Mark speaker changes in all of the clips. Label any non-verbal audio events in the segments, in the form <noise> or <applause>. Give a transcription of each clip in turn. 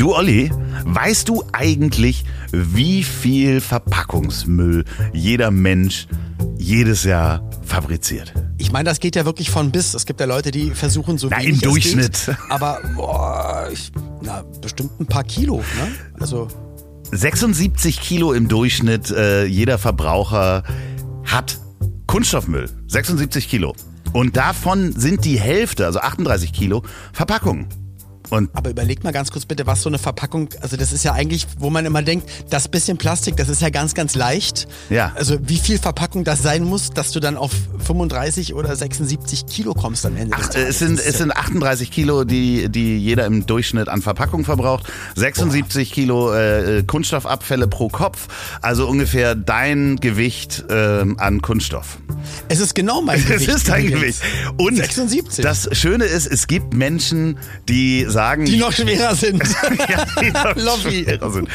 Speaker 1: Du Olli, weißt du eigentlich, wie viel Verpackungsmüll jeder Mensch jedes Jahr fabriziert?
Speaker 2: Ich meine, das geht ja wirklich von bis. Es gibt ja Leute, die versuchen so
Speaker 1: Na,
Speaker 2: wenig
Speaker 1: im Durchschnitt.
Speaker 2: Es geht, aber boah, ich, na, bestimmt ein paar Kilo. Ne? Also
Speaker 1: 76 Kilo im Durchschnitt äh, jeder Verbraucher hat Kunststoffmüll. 76 Kilo. Und davon sind die Hälfte, also 38 Kilo, Verpackungen. Und
Speaker 2: Aber überleg mal ganz kurz bitte, was so eine Verpackung, also das ist ja eigentlich, wo man immer denkt, das bisschen Plastik, das ist ja ganz, ganz leicht.
Speaker 1: Ja.
Speaker 2: Also wie viel Verpackung das sein muss, dass du dann auf 35 oder 76 Kilo kommst am Ende des
Speaker 1: Ach,
Speaker 2: Tages.
Speaker 1: es sind, es sind 38 Kilo, die, die jeder im Durchschnitt an Verpackung verbraucht. 76 Kilo äh, Kunststoffabfälle pro Kopf. Also ungefähr dein Gewicht ähm, an Kunststoff.
Speaker 2: es ist genau mein <laughs>
Speaker 1: Es
Speaker 2: Gewicht.
Speaker 1: ist dein. Gewicht. Und
Speaker 2: 76.
Speaker 1: das Schöne ist, es gibt Menschen, die sagen,
Speaker 2: Die noch schwerer <laughs> sind.
Speaker 1: ja, die noch
Speaker 2: Lobby. <laughs>
Speaker 1: schwerer sind.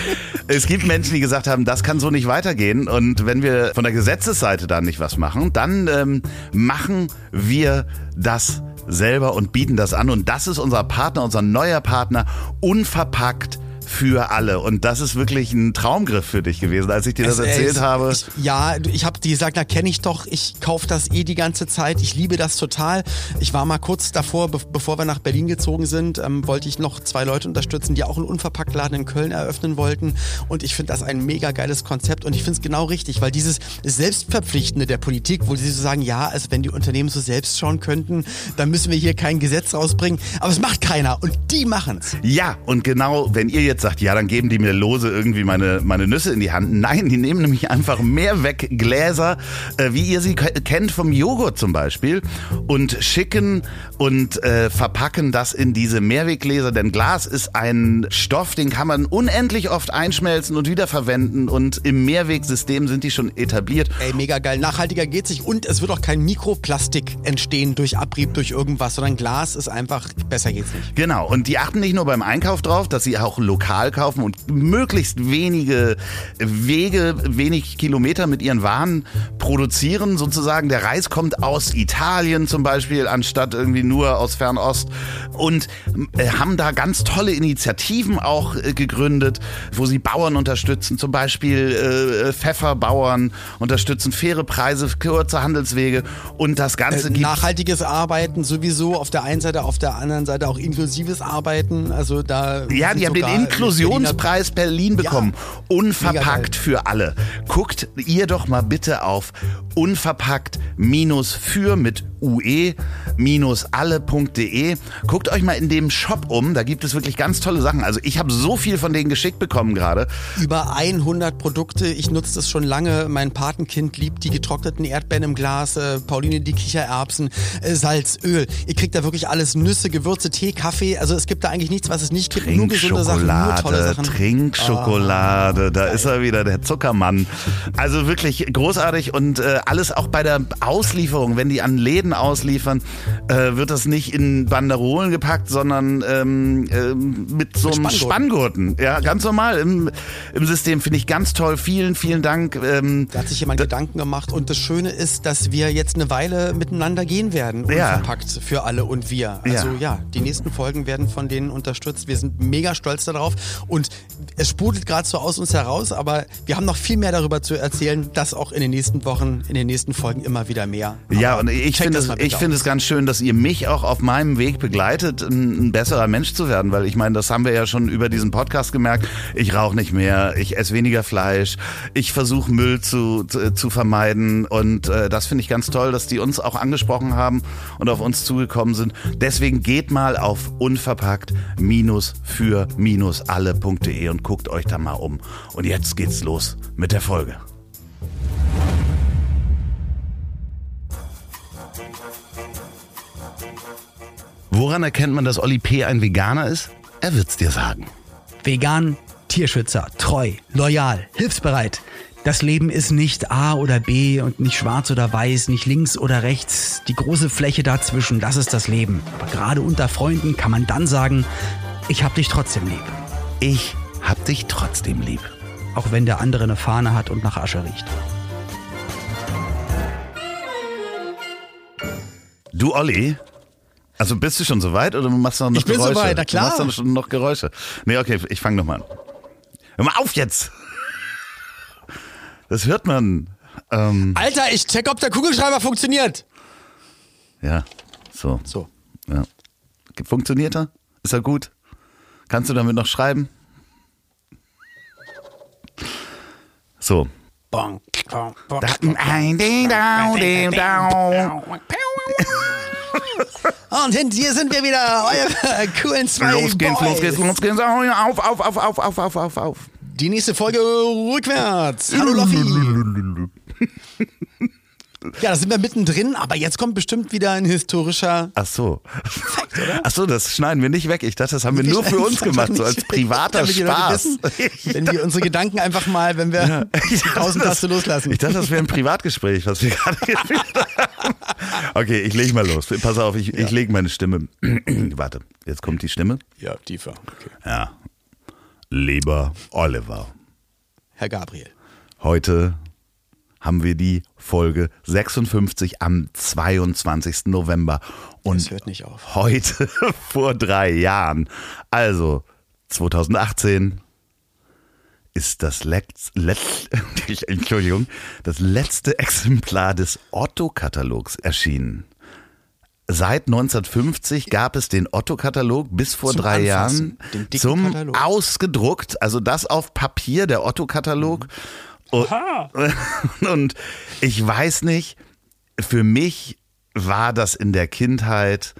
Speaker 1: Es gibt Menschen, die gesagt haben, das kann so nicht weitergehen. Und wenn wir von der Gesetzesseite da nicht was machen, dann ähm, machen wir das selber und bieten das an. Und das ist unser Partner, unser neuer Partner, unverpackt für alle. Und das ist wirklich ein Traumgriff für dich gewesen, als ich dir das
Speaker 2: Es-
Speaker 1: erzählt
Speaker 2: es-
Speaker 1: habe.
Speaker 2: Ich, ja, ich habe gesagt, na kenne ich doch, ich kaufe das eh die ganze Zeit, ich liebe das total. Ich war mal kurz davor, be bevor wir nach Berlin gezogen sind, ähm, wollte ich noch zwei Leute unterstützen, die auch einen Unverpacktladen in Köln eröffnen wollten. Und ich finde das ein mega geiles Konzept und ich finde es genau richtig, weil dieses Selbstverpflichtende der Politik, wo sie so sagen, ja, also wenn die Unternehmen so selbst schauen könnten, dann müssen wir hier kein Gesetz rausbringen. Aber es macht keiner und die machen's.
Speaker 1: Ja, und genau, wenn ihr jetzt sagt, ja, dann geben die mir lose irgendwie meine, meine Nüsse in die Hand. Nein, die nehmen nämlich einfach Mehrweggläser, äh, wie ihr sie ke- kennt vom Joghurt zum Beispiel, und schicken und äh, verpacken das in diese Mehrweggläser. Denn Glas ist ein Stoff, den kann man unendlich oft einschmelzen und wiederverwenden. Und im Mehrwegsystem sind die schon etabliert.
Speaker 2: Ey, mega geil. Nachhaltiger geht's nicht. Und es wird auch kein Mikroplastik entstehen durch Abrieb, durch irgendwas, sondern Glas ist einfach, besser geht's nicht.
Speaker 1: Genau, und die achten nicht nur beim Einkauf drauf, dass sie auch lokal kaufen und möglichst wenige Wege, wenig Kilometer mit ihren Waren produzieren. Sozusagen, der Reis kommt aus Italien zum Beispiel, anstatt irgendwie nur aus Fernost. Und äh, haben da ganz tolle Initiativen auch äh, gegründet, wo sie Bauern unterstützen, zum Beispiel äh, Pfefferbauern unterstützen, faire Preise, kurze Handelswege und das Ganze
Speaker 2: Äh,
Speaker 1: gibt
Speaker 2: nachhaltiges Arbeiten sowieso auf der einen Seite, auf der anderen Seite auch inklusives Arbeiten. Also da
Speaker 1: Ja, die haben den Inklusionspreis Berlin bekommen.
Speaker 2: Ja,
Speaker 1: Unverpackt für alle. Guckt ihr doch mal bitte auf unverpackt minus für mit ue minus alle.de. Guckt euch mal in dem Shop um, da gibt es wirklich ganz tolle Sachen. Also ich habe so viel von denen geschickt bekommen gerade.
Speaker 2: Über 100 Produkte. Ich nutze das schon lange. Mein Patenkind liebt die getrockneten Erdbeeren im Glas, äh, Pauline die Kichererbsen, äh, Salz, Öl. Ihr kriegt da wirklich alles Nüsse, Gewürze, Tee, Kaffee. Also es gibt da eigentlich nichts, was es nicht gibt. Nur gesunde Sachen, tolle
Speaker 1: Trinkschokolade.
Speaker 2: Ah,
Speaker 1: da ist er wieder, der Zuckermann. Also wirklich großartig und äh, alles auch bei der Auslieferung, wenn die an Läden ausliefern, äh, wird das nicht in Banderolen gepackt, sondern ähm, ähm, mit so einem
Speaker 2: Spanngurten.
Speaker 1: Ja, ganz normal im, im System. Finde ich ganz toll. Vielen, vielen Dank. Ähm,
Speaker 2: Da hat sich jemand Gedanken gemacht und das Schöne ist, dass wir jetzt eine Weile miteinander gehen werden,
Speaker 1: Ja.
Speaker 2: unverpackt für alle und wir. Also
Speaker 1: Ja.
Speaker 2: ja. die nächsten Folgen werden von denen unterstützt. Wir sind mega stolz darauf und es sprudelt gerade so aus uns heraus, aber wir haben noch viel mehr darüber zu erzählen, das auch in den nächsten Wochen, in den nächsten Folgen immer wieder mehr.
Speaker 1: Ja,
Speaker 2: Aber
Speaker 1: und ich finde es, ich finde es ganz schön, dass ihr mich auch auf meinem Weg begleitet, ein, ein besserer Mensch zu werden, weil ich meine, das haben wir ja schon über diesen Podcast gemerkt. Ich rauche nicht mehr, ich esse weniger Fleisch, ich versuche Müll zu, zu, zu vermeiden und äh, das finde ich ganz toll, dass die uns auch angesprochen haben und auf uns zugekommen sind. Deswegen geht mal auf unverpackt für alle.de und guckt euch da mal um. Und jetzt geht's los mit der Folge. Woran erkennt man, dass Olli P. ein Veganer ist? Er wird's dir sagen.
Speaker 3: Vegan, Tierschützer, treu, loyal, hilfsbereit. Das Leben ist nicht A oder B und nicht schwarz oder weiß, nicht links oder rechts. Die große Fläche dazwischen, das ist das Leben. Aber gerade unter Freunden kann man dann sagen, ich hab dich trotzdem lieb.
Speaker 1: Ich hab dich trotzdem lieb.
Speaker 3: Auch wenn der andere eine Fahne hat und nach Asche riecht.
Speaker 1: Du Olli, Also bist du schon soweit oder machst du noch
Speaker 2: Ich bin
Speaker 1: Geräusche?
Speaker 2: soweit, na klar.
Speaker 1: Du machst dann schon noch Geräusche. Nee, okay, ich fange nochmal an. Hör mal auf jetzt! Das hört man. Ähm,
Speaker 2: Alter, ich check, ob der Kugelschreiber funktioniert.
Speaker 1: ja, so.
Speaker 2: So.
Speaker 1: Ja. Funktioniert er? Ist er gut? Kannst du damit noch schreiben? So.
Speaker 2: Und hier sind wir wieder, eure coolen zwei
Speaker 1: Los geht's,
Speaker 2: Boys.
Speaker 1: los geht's, los geht's. Auf, auf, auf, auf, auf, auf, auf, auf.
Speaker 2: Die nächste Folge rückwärts. Hallo Loffi. <laughs> Ja, da sind wir mittendrin, aber jetzt kommt bestimmt wieder ein historischer.
Speaker 1: Ach so. Ach so, das schneiden wir nicht weg. Ich dachte, das haben wir nur für uns gemacht, so als privater
Speaker 2: Damit
Speaker 1: Spaß.
Speaker 2: Wissen, <laughs> wenn wir unsere Gedanken einfach mal, wenn wir die Tausendtaste loslassen.
Speaker 1: Ich dachte, das wäre ein Privatgespräch, was wir gerade geführt <laughs> haben. Okay, ich leg mal los. Pass auf, ich, ich lege meine Stimme. <clears throat> Warte, jetzt kommt die Stimme.
Speaker 2: ja, tiefer. Okay.
Speaker 1: Ja. Lieber Oliver,
Speaker 2: Herr Gabriel.
Speaker 1: heute haben wir die Folge 56 am 22. November. Und
Speaker 2: Es hört nicht auf.
Speaker 1: heute <laughs> vor drei Jahren, also 2018, ist das Letz, Letz, <laughs> Entschuldigung, das letzte Exemplar des Otto-Katalogs erschienen. Seit 1950 gab es den Otto-Katalog bis vor
Speaker 2: Zum
Speaker 1: drei
Speaker 2: Anfassen,
Speaker 1: Jahren zum
Speaker 2: Katalog.
Speaker 1: ausgedruckt, also das auf Papier, der Otto-Katalog. Und, <laughs> und ich weiß nicht, für mich war das in der Kindheit,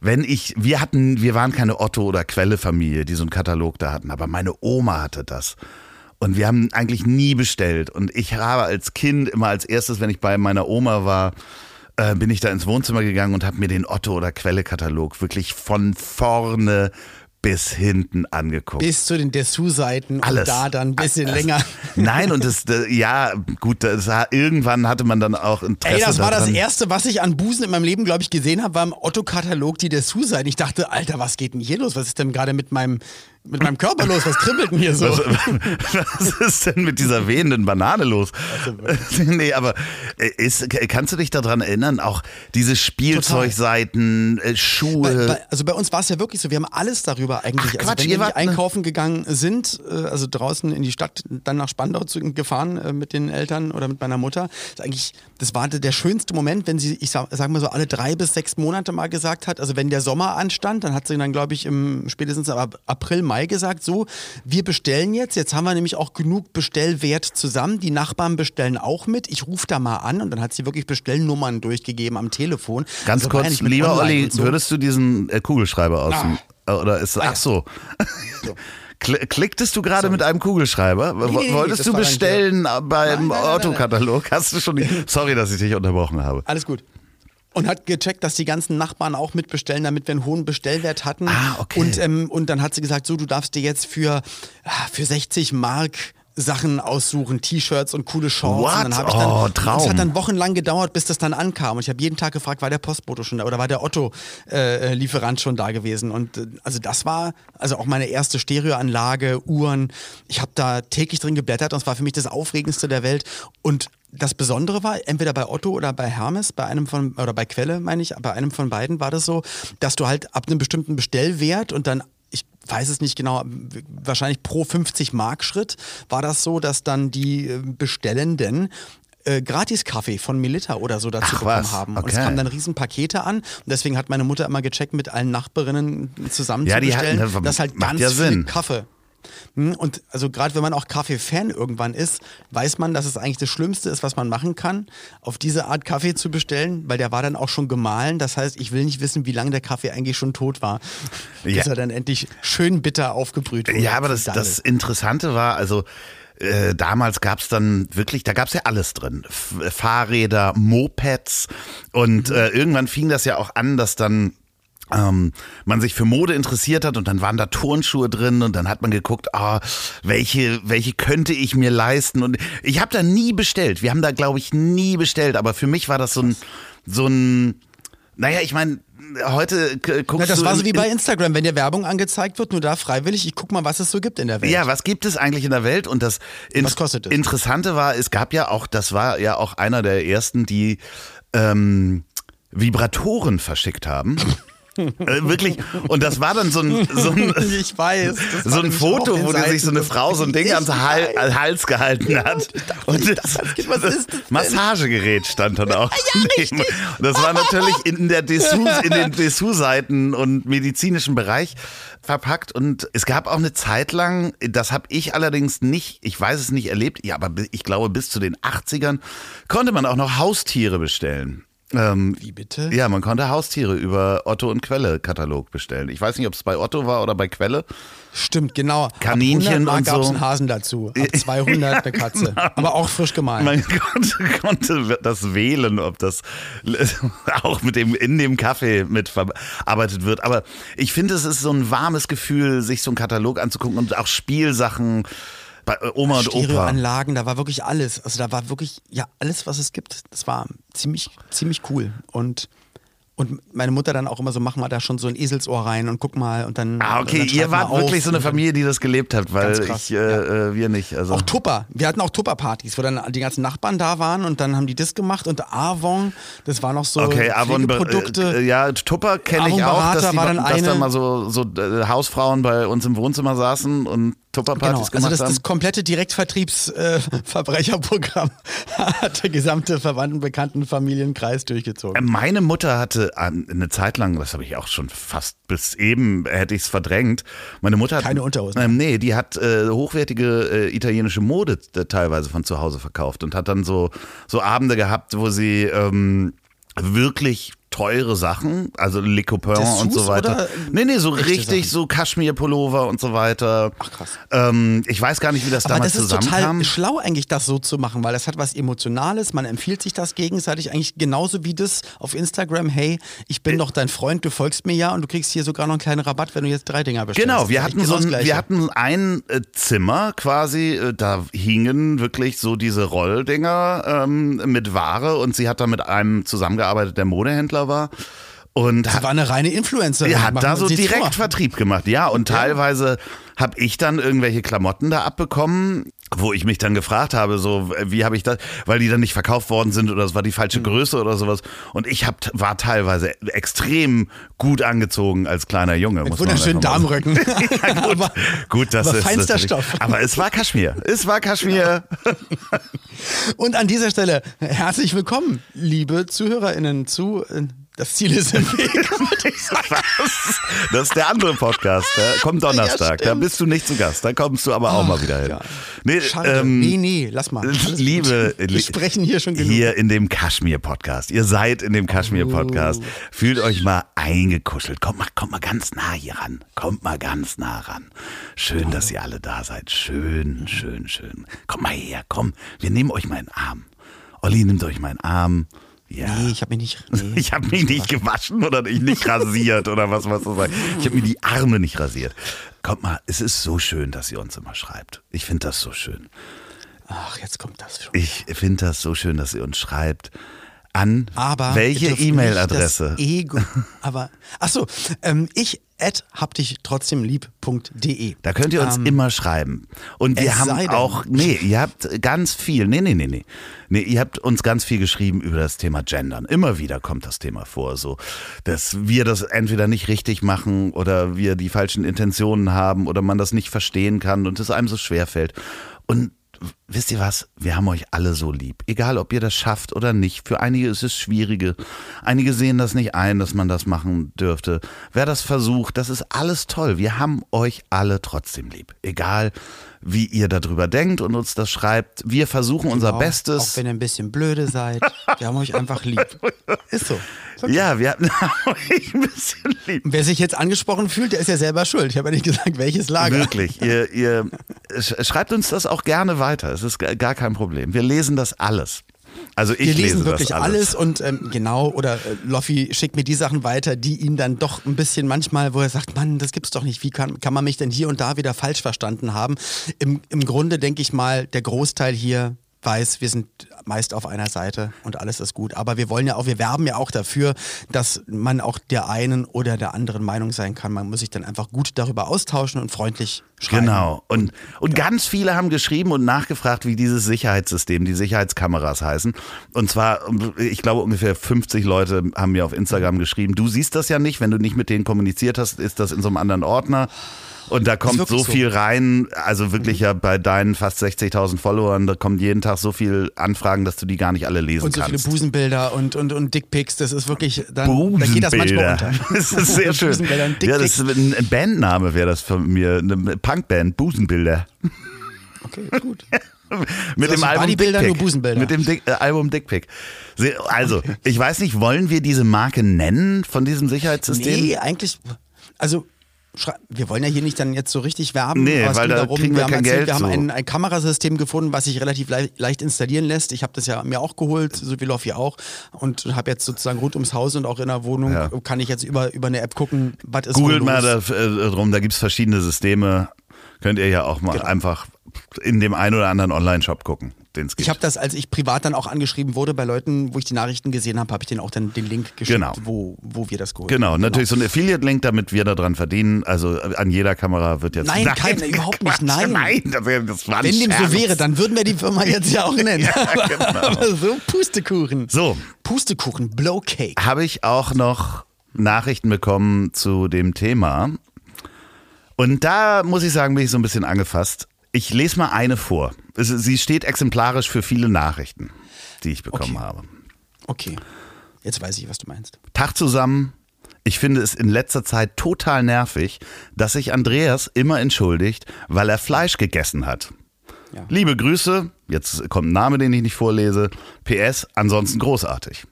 Speaker 1: wenn ich, wir hatten, wir waren keine Otto- oder Quelle-Familie, die so einen Katalog da hatten, aber meine Oma hatte das. Und wir haben eigentlich nie bestellt. Und ich habe als Kind immer als erstes, wenn ich bei meiner Oma war, äh, bin ich da ins Wohnzimmer gegangen und habe mir den Otto- oder Quelle-Katalog wirklich von vorne bis hinten angeguckt.
Speaker 2: Bis zu den Dessous-Seiten
Speaker 1: Alles.
Speaker 2: und da dann ein bisschen länger. <laughs>
Speaker 1: Nein, und das, äh, ja, gut, das, irgendwann hatte man dann auch Interesse
Speaker 2: Ey, das war das
Speaker 1: daran.
Speaker 2: erste, was ich an Busen in meinem Leben, glaube ich, gesehen habe, war im Otto-Katalog die Dessous-Seiten. Ich dachte, Alter, was geht denn hier los? Was ist denn gerade mit meinem, mit meinem Körper los? Was kribbelt denn hier so?
Speaker 1: Was, was ist denn mit dieser wehenden Banane los? nee, aber äh, ist, kannst du dich daran erinnern? Auch diese Spielzeugseiten, äh, Schuhe.
Speaker 2: Bei, bei, also bei uns war es ja wirklich so, wir haben alles darüber eigentlich.
Speaker 1: Ach,
Speaker 2: also
Speaker 1: Quatsch,
Speaker 2: wenn wir
Speaker 1: wart ne-
Speaker 2: einkaufen gegangen sind, äh, also draußen in die Stadt, dann nach Spandau gefahren mit den Eltern oder mit meiner Mutter, ist eigentlich, das war der schönste Moment, wenn sie, ich sag, sag mal so, alle drei bis sechs Monate mal gesagt hat, also wenn der Sommer anstand, dann hat sie dann, glaube ich, im spätestens ab April, Mai gesagt, so, wir bestellen jetzt, jetzt haben wir nämlich auch genug Bestellwert zusammen, die Nachbarn bestellen auch mit, ich rufe da mal an und dann hat sie wirklich Bestellnummern durchgegeben am Telefon.
Speaker 1: Ganz
Speaker 2: Also
Speaker 1: kurz, lieber Olli,
Speaker 2: so.
Speaker 1: würdest du diesen äh, Kugelschreiber aus dem, äh, oder ist, ach so. <laughs> Kl- Klicktest du gerade mit einem Kugelschreiber?
Speaker 2: nee, nee,
Speaker 1: Wolltest
Speaker 2: das
Speaker 1: du bestellen äh, beim. Otto-Katalog? Hast du schon die, <laughs> sorry, dass ich dich unterbrochen habe.
Speaker 2: Alles gut. Und hat gecheckt, dass die ganzen Nachbarn auch mitbestellen, damit wir einen hohen Bestellwert hatten.
Speaker 1: Ah, okay.
Speaker 2: Und, ähm, und dann hat sie gesagt, so, du darfst dir jetzt für, ah, für 60 Mark Sachen aussuchen, T-Shirts und coole Shorts.
Speaker 1: What?
Speaker 2: Und dann hab ich dann,
Speaker 1: Oh, Traum.
Speaker 2: Das hat dann wochenlang gedauert, bis das dann ankam. Und ich habe jeden Tag gefragt, war der Postbote schon da oder war der Otto-Lieferant schon da gewesen? Und äh, also das war also auch meine erste Stereoanlage, Uhren. Ich habe da täglich drin geblättert und es war für mich das Aufregendste der Welt. Und das Besondere war, entweder bei Otto oder bei Hermes, bei einem von, oder bei Quelle, meine ich, bei einem von beiden war das so, dass du halt ab einem bestimmten Bestellwert und dann, weiß es nicht genau, wahrscheinlich pro 50 Mark Schritt war das so, dass dann die äh, Bestellenden äh, Gratis-Kaffee von Melita oder so dazu
Speaker 1: Ach,
Speaker 2: bekommen
Speaker 1: was?
Speaker 2: haben. Und es
Speaker 1: Okay.
Speaker 2: kamen dann riesen Pakete an. Und deswegen hat meine Mutter immer gecheckt, mit allen Nachbarinnen zusammen
Speaker 1: Ja,
Speaker 2: zu bestellen.
Speaker 1: hatten-
Speaker 2: das halt
Speaker 1: macht
Speaker 2: ganz
Speaker 1: ja
Speaker 2: viel
Speaker 1: Sinn.
Speaker 2: Kaffee. Hm, Und also gerade wenn man auch Kaffee-Fan irgendwann ist, weiß man, dass es eigentlich das Schlimmste ist, was man machen kann, auf diese Art Kaffee zu bestellen, weil der war dann auch schon gemahlen. Das heißt, ich will nicht wissen, wie lange der Kaffee eigentlich schon tot war, <laughs> bis
Speaker 1: Ja.
Speaker 2: er dann endlich schön bitter aufgebrüht wurde.
Speaker 1: Ja, aber das, das Interessante war, also äh, damals gab's dann wirklich, da gab's ja alles drin. F Fahrräder, Mopeds und äh, irgendwann fing das ja auch an, dass dann ähm, man sich für Mode interessiert hat und dann waren da Turnschuhe drin und dann hat man geguckt, ah, welche, welche könnte ich mir leisten und ich habe da nie bestellt. Wir haben da, glaube ich, nie bestellt, aber für mich war das so ein, so ein, naja, ich meine, heute guckst
Speaker 2: Na, das war so wie bei Instagram, wenn dir Werbung angezeigt wird, nur da freiwillig, ich guck mal, was es so gibt in der Welt.
Speaker 1: Ja, was gibt es eigentlich in der Welt? Und das In-
Speaker 2: Was kostet es?
Speaker 1: Interessante war, es gab ja auch, das war ja auch einer der ersten, die ähm, Vibratoren verschickt haben. <laughs> Äh, wirklich. Und das war dann so ein, so ein, <laughs>
Speaker 2: weiß. das
Speaker 1: so ein Foto, wo dir sich so eine Frau so ein Ding ans Hal
Speaker 2: weiß.
Speaker 1: an den Hals gehalten hat. Und
Speaker 2: Kind, was ist das?
Speaker 1: Massagegerät stand dann auch <laughs> daneben. Und das war natürlich in der Dessous, in den <laughs> Dessous-Seiten und medizinischen Bereich verpackt. Und es gab auch eine Zeit lang, das habe ich allerdings nicht, ich weiß es nicht erlebt, ja, aber ich glaube bis zu den 80ern konnte man auch noch Haustiere bestellen. Ähm,
Speaker 2: Wie bitte?
Speaker 1: ja, man konnte Haustiere über Otto und Quelle Katalog bestellen. Ich weiß nicht, ob es bei Otto war oder bei Quelle.
Speaker 2: Stimmt, genau.
Speaker 1: Kaninchen
Speaker 2: Ab 100 Mark
Speaker 1: und
Speaker 2: gab es
Speaker 1: so.
Speaker 2: einen Hasen dazu. Ab <laughs> 200 eine Katze. <laughs> Aber auch frisch gemahlen.
Speaker 1: Man konnte, konnte das wählen, ob das <laughs> auch mit dem in dem Kaffee mitverarbeitet wird. Aber ich finde, es ist so ein warmes Gefühl, sich so einen Katalog anzugucken und auch Spielsachen bei äh, Oma und Opa.
Speaker 2: Stereoanlagen, da war wirklich alles. Also da war wirklich, ja, alles, was es gibt. Das war ziemlich, ziemlich cool. Und, und meine Mutter dann auch immer so, mach mal da schon so ein Eselsohr rein und guck mal und dann.
Speaker 1: Ah, okay,
Speaker 2: dann
Speaker 1: ihr wart wirklich so eine Familie, die das gelebt hat, weil
Speaker 2: krass,
Speaker 1: ich, äh, äh, wir nicht. Also.
Speaker 2: Auch Tupper. Wir hatten auch Tupper-Partys, wo dann die ganzen Nachbarn da waren und dann haben die das gemacht und Avon, das war noch so
Speaker 1: Okay, Avon,
Speaker 2: Pflegeprodukte.
Speaker 1: äh, ja, Tupper kenne ich auch, dass, die,
Speaker 2: war dann
Speaker 1: dass da
Speaker 2: eine-
Speaker 1: mal so, so äh, Hausfrauen bei uns im Wohnzimmer saßen und Tupperpartys
Speaker 2: Genau, also
Speaker 1: gemacht
Speaker 2: das,
Speaker 1: haben.
Speaker 2: das komplette Direktvertriebsverbrecherprogramm <laughs> hat der gesamte verwandten, bekannten Familienkreis durchgezogen.
Speaker 1: Meine Mutter hatte eine Zeit lang, das habe ich auch schon fast bis eben, hätte ich es verdrängt. Meine Mutter hat.
Speaker 2: Keine Unterhosen.
Speaker 1: Ähm, nee, die hat äh, hochwertige äh, italienische Mode äh, teilweise von zu Hause verkauft und hat dann so, so Abende gehabt, wo sie ähm, wirklich teure Sachen, also Le Copain
Speaker 2: Dessous
Speaker 1: und so weiter.
Speaker 2: oder
Speaker 1: Nee, nee, so richtig
Speaker 2: Sachen?
Speaker 1: so Kaschmir-Pullover und so weiter.
Speaker 2: Ach, krass.
Speaker 1: Ähm, ich weiß gar nicht, wie das
Speaker 2: Aber
Speaker 1: damals
Speaker 2: das ist
Speaker 1: zusammenkam.
Speaker 2: total schlau eigentlich, das so zu machen, weil das hat was Emotionales, man empfiehlt sich das gegenseitig eigentlich genauso wie das auf Instagram, hey, ich bin doch dein Freund, du folgst mir ja und du kriegst hier sogar noch einen kleinen Rabatt, wenn du jetzt drei Dinger bestellst.
Speaker 1: Genau, wir hatten so
Speaker 2: genau das
Speaker 1: ein, wir hatten ein äh, Zimmer quasi, äh, da hingen wirklich so diese Rolldinger ähm, mit Ware und sie hat da mit einem zusammengearbeitet, der Modehändler war. Und
Speaker 2: Sie
Speaker 1: hat,
Speaker 2: war eine reine Influencerin.
Speaker 1: er hat
Speaker 2: machen
Speaker 1: da so direkt
Speaker 2: vor.
Speaker 1: Vertrieb gemacht, ja. Und teilweise habe ich dann irgendwelche Klamotten da abbekommen, wo ich mich dann gefragt habe, so wie habe ich das, weil die dann nicht verkauft worden sind oder es war die falsche Größe oder sowas. Und ich hab, war teilweise extrem gut angezogen als kleiner Junge. muss man
Speaker 2: Wunderschönen. Darmrücken. <laughs>
Speaker 1: Ja, gut, <laughs>
Speaker 2: aber,
Speaker 1: gut, das
Speaker 2: aber
Speaker 1: ist
Speaker 2: feinster
Speaker 1: natürlich-
Speaker 2: Stoff.
Speaker 1: Aber es war Kaschmir. Es war Kaschmir. <laughs>
Speaker 2: Und an dieser Stelle herzlich willkommen, liebe ZuhörerInnen, zu äh, Das Ziel ist im Weg. <laughs>
Speaker 1: Was? Das ist der andere Podcast. Der <laughs> kommt Donnerstag.
Speaker 2: Ja,
Speaker 1: da bist du nicht zu Gast. Da kommst du aber auch mal wieder hin.
Speaker 2: ja.
Speaker 1: Nee,
Speaker 2: Schade.
Speaker 1: ähm,
Speaker 2: nee, nee, lass mal. Alles gut.
Speaker 1: Liebe,
Speaker 2: Wir sprechen hier schon genug.
Speaker 1: Hier in dem Kaschmir-Podcast. Ihr seid in dem Kaschmir-Podcast.
Speaker 2: Oh.
Speaker 1: Fühlt euch mal eingekuschelt. Kommt mal, kommt mal ganz nah hier ran. Kommt mal ganz nah ran. Schön, dass ihr alle da seid. Schön, schön, schön. Kommt mal her, komm. Wir nehmen euch mal in den Arm. Olli nimmt euch mal in den Arm. Ja.
Speaker 2: Nee, ich habe mich nicht. <laughs> Nee.
Speaker 1: Ich habe mich nicht gewaschen oder ich nicht rasiert oder was was du sagst. Ich <laughs> habe mir die Arme nicht rasiert. Kommt mal, es ist so schön, dass ihr uns immer schreibt. Ich finde das so schön.
Speaker 2: Ach, jetzt kommt das schon.
Speaker 1: Ich finde das so schön, dass ihr uns schreibt. An
Speaker 2: Aber
Speaker 1: welche
Speaker 2: nicht
Speaker 1: E-Mail-Adresse?
Speaker 2: Ego. Aber ach so, ähm, ich at hab dich trotzdem lieb.de.
Speaker 1: Da könnt ihr uns
Speaker 2: Ähm,
Speaker 1: immer schreiben. Und wir haben auch, nee, ihr habt ganz viel, nee, nee, nee, nee. Nee, ihr habt uns ganz viel geschrieben über das Thema Gendern. Immer wieder kommt das Thema vor, so, dass wir das entweder nicht richtig machen oder wir die falschen Intentionen haben oder man das nicht verstehen kann und es einem so schwer fällt. Und wisst ihr was? Wir haben euch alle so lieb. Egal, ob ihr das schafft oder nicht. Für einige ist es schwierige. Einige sehen das nicht ein, dass man das machen dürfte. Wer das versucht, das ist alles toll. Wir haben euch alle trotzdem lieb. Egal, wie ihr darüber denkt und uns das schreibt. Wir versuchen unser
Speaker 2: genau,
Speaker 1: Bestes.
Speaker 2: Auch wenn ihr ein bisschen blöde seid. Wir haben euch einfach lieb. <laughs> Ist so. Okay.
Speaker 1: ja, wir haben <laughs> euch ein bisschen lieb.
Speaker 2: Wer sich jetzt angesprochen fühlt, der ist ja selber schuld. Ich habe ja nicht gesagt, welches Lager.
Speaker 1: Wirklich. Ihr, ihr sch- schreibt uns das auch gerne weiter. Es ist gar kein Problem. Wir lesen das alles. Also ich
Speaker 2: Wir lesen
Speaker 1: lese
Speaker 2: wirklich
Speaker 1: das
Speaker 2: alles, und ähm, genau, oder äh, Loffi schickt mir die Sachen weiter, die ihn dann doch ein bisschen manchmal, wo er sagt, Mann, das gibt's doch nicht, wie kann, kann man mich denn hier und da wieder falsch verstanden haben? Im, im Grunde denke ich mal, der Großteil hier weiß, wir sind meist auf einer Seite und alles ist gut. Aber wir wollen ja auch, wir werben ja auch dafür, dass man auch der einen oder der anderen Meinung sein kann. Man muss sich dann einfach gut darüber austauschen und freundlich schreiben.
Speaker 1: Genau. Und, und ganz viele haben geschrieben und nachgefragt, wie dieses Sicherheitssystem, die Sicherheitskameras heißen. Und zwar, ich glaube, ungefähr 50 Leute haben mir auf Instagram geschrieben, du siehst das ja nicht, wenn du nicht mit denen kommuniziert hast, ist das in so einem anderen Ordner. Und da kommt so viel so. rein, also wirklich mhm. ja bei deinen fast 60.000 Followern, da kommen jeden Tag so viel Anfragen, dass du die gar nicht alle lesen kannst.
Speaker 2: Und so
Speaker 1: kannst.
Speaker 2: viele Busenbilder und, und, und Dickpics, das ist wirklich, dann, da geht das manchmal unter. <laughs>
Speaker 1: Das ist sehr schön. Ja, das ist ein Bandname wäre das von mir, eine Punkband, Busenbilder.
Speaker 2: Okay, <laughs> gut.
Speaker 1: mit, dem Album
Speaker 2: Dickpick. nur Busenbilder.
Speaker 1: mit dem Dick, äh, Album Dickpick. Also, ich weiß nicht, wollen wir diese Marke nennen von diesem Sicherheitssystem?
Speaker 2: Nee, eigentlich, also wir wollen ja hier nicht dann jetzt so richtig werben.
Speaker 1: Nee, weil da darum, kriegen wir, wir kein
Speaker 2: erzählt,
Speaker 1: Geld
Speaker 2: Wir haben
Speaker 1: so.
Speaker 2: ein, ein, Kamerasystem gefunden, was sich relativ le leicht installieren lässt. Ich habe das ja mir auch geholt, so wie Loffi auch. Und habe jetzt sozusagen rund ums Haus und auch in der Wohnung ja. kann ich jetzt über, über eine App gucken, was ist
Speaker 1: Googelt mal da, äh, drum, da gibt es verschiedene Systeme. Könnt ihr ja auch mal genau. einfach in dem einen oder anderen Online-Shop gucken.
Speaker 2: Ich habe das, als ich privat dann auch angeschrieben wurde bei Leuten, wo ich die Nachrichten gesehen habe, habe ich denen auch dann den Link geschickt,
Speaker 1: genau.
Speaker 2: wo, wo wir das geholt
Speaker 1: genau, haben. Genau, natürlich so ein Affiliate-Link, damit wir daran verdienen. Also an jeder Kamera wird jetzt...
Speaker 2: Nein, nein kein, überhaupt nicht, nein.
Speaker 1: Nein, das, das war
Speaker 2: Wenn dem so wäre, dann würden wir die Firma jetzt ja auch <laughs> nennen. ja, genau. <laughs> Aber so Pustekuchen.
Speaker 1: So.
Speaker 2: Pustekuchen, Blowcake.
Speaker 1: Habe ich auch noch Nachrichten bekommen zu dem Thema. Und da muss ich sagen, bin ich so ein bisschen angefasst. Ich lese mal eine vor. Sie steht exemplarisch für viele Nachrichten, die ich bekommen
Speaker 2: okay.
Speaker 1: habe.
Speaker 2: Okay, jetzt weiß ich, was du meinst.
Speaker 1: Tag zusammen. Ich finde es in letzter Zeit total nervig, dass sich Andreas immer entschuldigt, weil er Fleisch gegessen hat. Ja. Liebe Grüße, jetzt kommt ein Name, den ich nicht vorlese. PS, ansonsten großartig.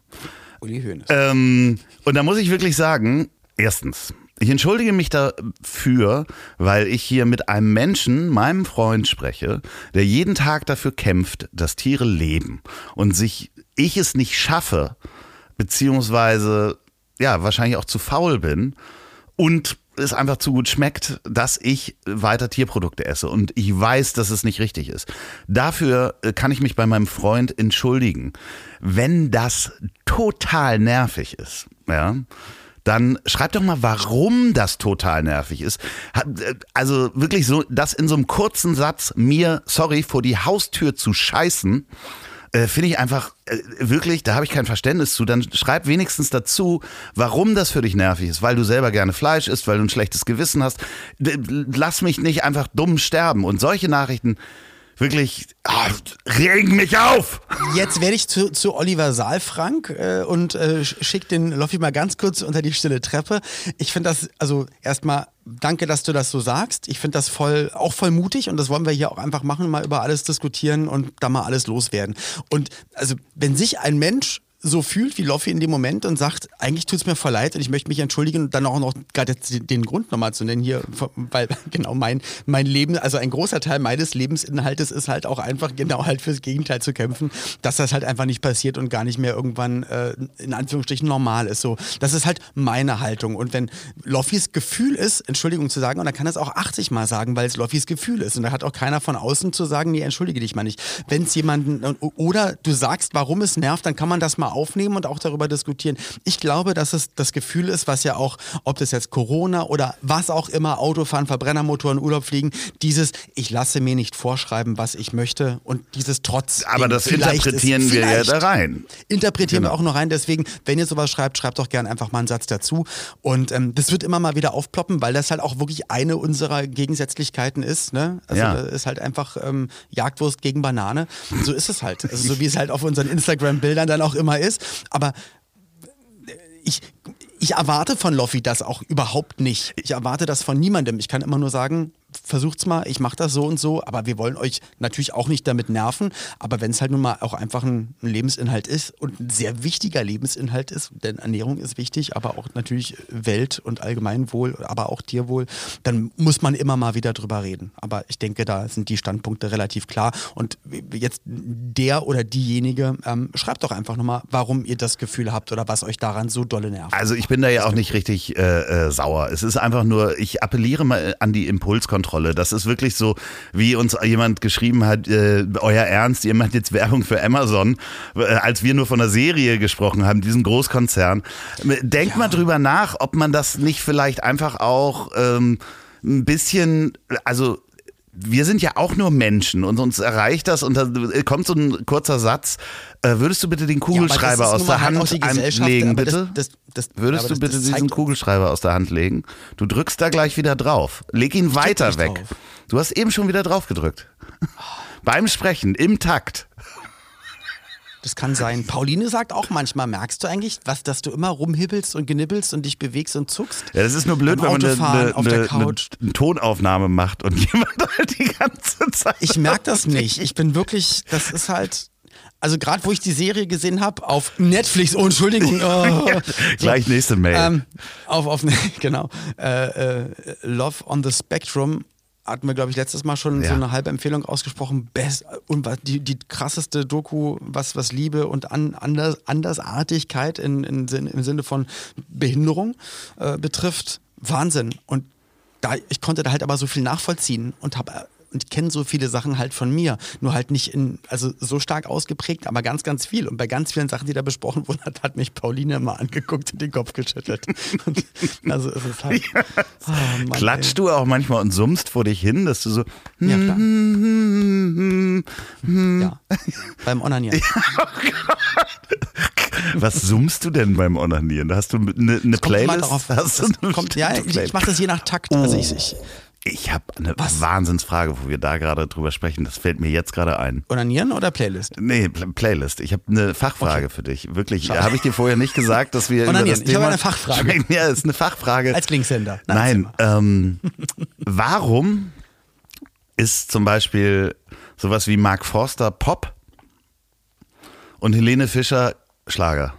Speaker 2: Uli Hoeneß.
Speaker 1: Ähm, und da muss ich wirklich sagen, erstens, ich entschuldige mich dafür, weil ich hier mit einem Menschen, meinem Freund, spreche, der jeden Tag dafür kämpft, dass Tiere leben und sich ich es nicht schaffe, beziehungsweise ja, wahrscheinlich auch zu faul bin und es einfach zu gut schmeckt, dass ich weiter Tierprodukte esse und ich weiß, dass es nicht richtig ist. Dafür äh, kann ich mich bei meinem Freund entschuldigen. Wenn das total nervig ist, ja, dann schreib doch mal, warum das total nervig ist. Äh, also wirklich so, das in so einem kurzen Satz mir, sorry, vor die Haustür zu scheißen, äh, finde ich einfach äh, wirklich, da habe ich kein Verständnis zu. Dann schreib wenigstens dazu, warum das für dich nervig ist. Weil du selber gerne Fleisch isst, weil du ein schlechtes Gewissen hast. Lass mich nicht einfach dumm sterben. Und solche Nachrichten wirklich oh, regen mich auf.
Speaker 2: Jetzt werde ich zu, zu Oliver Saalfrank äh, und äh, schick den Loffi mal ganz kurz unter die stille Treppe. Ich finde das, also erstmal danke, dass du das so sagst. Ich finde das voll, auch voll mutig und das wollen wir hier auch einfach machen, mal über alles diskutieren und da mal alles loswerden. Und also, wenn sich ein Mensch so fühlt wie Loffi in dem Moment und sagt, eigentlich tut es mir voll leid und ich möchte mich entschuldigen und dann auch noch gerade den Grund nochmal zu nennen hier, weil <laughs> genau mein, mein Leben, also ein großer Teil meines Lebensinhaltes ist halt auch einfach genau halt fürs Gegenteil zu kämpfen, dass das halt einfach nicht passiert und gar nicht mehr irgendwann äh, in Anführungsstrichen normal ist. So, das ist halt meine Haltung und wenn Loffis Gefühl ist, Entschuldigung zu sagen und dann kann es auch 80 Mal sagen, weil es Loffis Gefühl ist und da hat auch keiner von außen zu sagen, nee, entschuldige dich mal nicht. Wenn es jemanden oder du sagst, warum es nervt, dann kann man das mal aufnehmen und auch darüber diskutieren. Ich glaube, dass es das Gefühl ist, was ja auch, ob das jetzt Corona oder was auch immer, Autofahren, Verbrennermotoren, Urlaub fliegen, dieses, ich lasse mir nicht vorschreiben, was ich möchte und dieses Trotz.
Speaker 1: Aber das interpretieren ist, wir ja da rein.
Speaker 2: Interpretieren genau. wir auch noch rein. Deswegen, wenn ihr sowas schreibt, schreibt doch gerne einfach mal einen Satz dazu. Und ähm, das wird immer mal wieder aufploppen, weil das halt auch wirklich eine unserer Gegensätzlichkeiten ist. Ne? Also ja. ist halt einfach ähm, Jagdwurst gegen Banane. So ist es halt. Also, so wie es halt auf unseren Instagram-Bildern dann auch immer ist. Aber ich, ich erwarte von Loffi das auch überhaupt nicht. Ich erwarte das von niemandem. Ich kann immer nur sagen, versucht's mal, ich mache das so und so, aber wir wollen euch natürlich auch nicht damit nerven. Aber wenn es halt nun mal auch einfach ein, Lebensinhalt ist und ein sehr wichtiger Lebensinhalt ist, denn Ernährung ist wichtig, aber auch natürlich Welt- und Allgemeinwohl, aber auch Tierwohl, dann muss man immer mal wieder drüber reden. Aber ich denke, da sind die Standpunkte relativ klar. Und jetzt der oder diejenige, ähm, schreibt doch einfach nochmal, warum ihr das Gefühl habt oder was euch daran so dolle nervt.
Speaker 1: Also ich bin da ja auch nicht richtig äh, äh, sauer. Es ist einfach nur, ich appelliere mal an die Impulskontrolle Selbstkontrolle. Das ist wirklich so, wie uns jemand geschrieben hat, äh, euer Ernst, ihr macht jetzt Werbung für Amazon, äh, als wir nur von der Serie gesprochen haben, diesen Großkonzern. Denkt ja. mal drüber nach, ob man das nicht vielleicht einfach auch ähm, ein bisschen, also wir sind ja auch nur Menschen und uns erreicht das und da kommt so ein kurzer Satz. Äh, würdest du bitte den Kugelschreiber ja, aus der halt Hand legen, bitte? Das, das, das, würdest du bitte diesen Kugelschreiber aus der Hand legen? Du drückst da gleich wieder drauf. Leg ihn ich weiter weg. Drauf. Du hast eben schon wieder drauf gedrückt. Beim Sprechen, im Takt.
Speaker 2: Das kann sein. Pauline sagt auch manchmal, merkst du eigentlich, was, dass du immer rumhibbelst und genibbelst und dich bewegst und zuckst?
Speaker 1: Ja, das ist nur blöd, wenn man eine, eine, eine, eine, Tonaufnahme macht und <laughs> jemand halt die ganze Zeit.
Speaker 2: Ich merke das nicht. Ich bin wirklich, das ist halt. Also gerade wo ich die Serie gesehen habe auf Netflix, oh Entschuldigung. <laughs> Oh,
Speaker 1: ja, gleich nächste Mail. Ähm,
Speaker 2: auf, auf, <laughs> genau. Äh, äh, Love on the Spectrum hatten wir, glaube ich, letztes Mal schon ja. so eine halbe Empfehlung ausgesprochen. Best, und die, die krasseste Doku, was, was Liebe und An, Anders, Andersartigkeit in, in, im Sinne von Behinderung äh, betrifft. Wahnsinn. Und da, ich konnte da halt aber so viel nachvollziehen und habe und ich kenne so viele Sachen halt von mir. Nur halt nicht in, also so stark ausgeprägt, aber ganz, ganz viel. Und bei ganz vielen Sachen, die da besprochen wurden, hat, hat mich Pauline mal angeguckt und den Kopf geschüttelt. <laughs> Und also ist es halt.
Speaker 1: Ja. Oh Mann, Klatschst ey. du auch manchmal und summst vor dich hin, dass du so.
Speaker 2: Ja, klar. ja. Beim Onanieren. Ja,
Speaker 1: oh Was summst du denn beim Onanieren? Hast du eine, eine Playlist?
Speaker 2: Darauf,
Speaker 1: Hast
Speaker 2: du eine kommt, ja, ich, ich mache das je nach Takt. Also ich, ich
Speaker 1: ich habe eine Was? Wahnsinnsfrage, wo wir da gerade drüber sprechen. Das fällt mir jetzt gerade ein.
Speaker 2: Onanieren oder Playlist?
Speaker 1: Nee, Pl Playlist. Ich habe eine Fachfrage okay. für dich. Wirklich. Habe ich dir vorher nicht gesagt, dass wir <laughs>
Speaker 2: Onanieren. über das Thema... Ich habe eine Fachfrage. <laughs>
Speaker 1: Ja, ist eine Fachfrage.
Speaker 2: Als Linkshänder.
Speaker 1: Nein. Ähm, <laughs> warum ist zum Beispiel sowas wie Mark Forster Pop und Helene Fischer Schlager?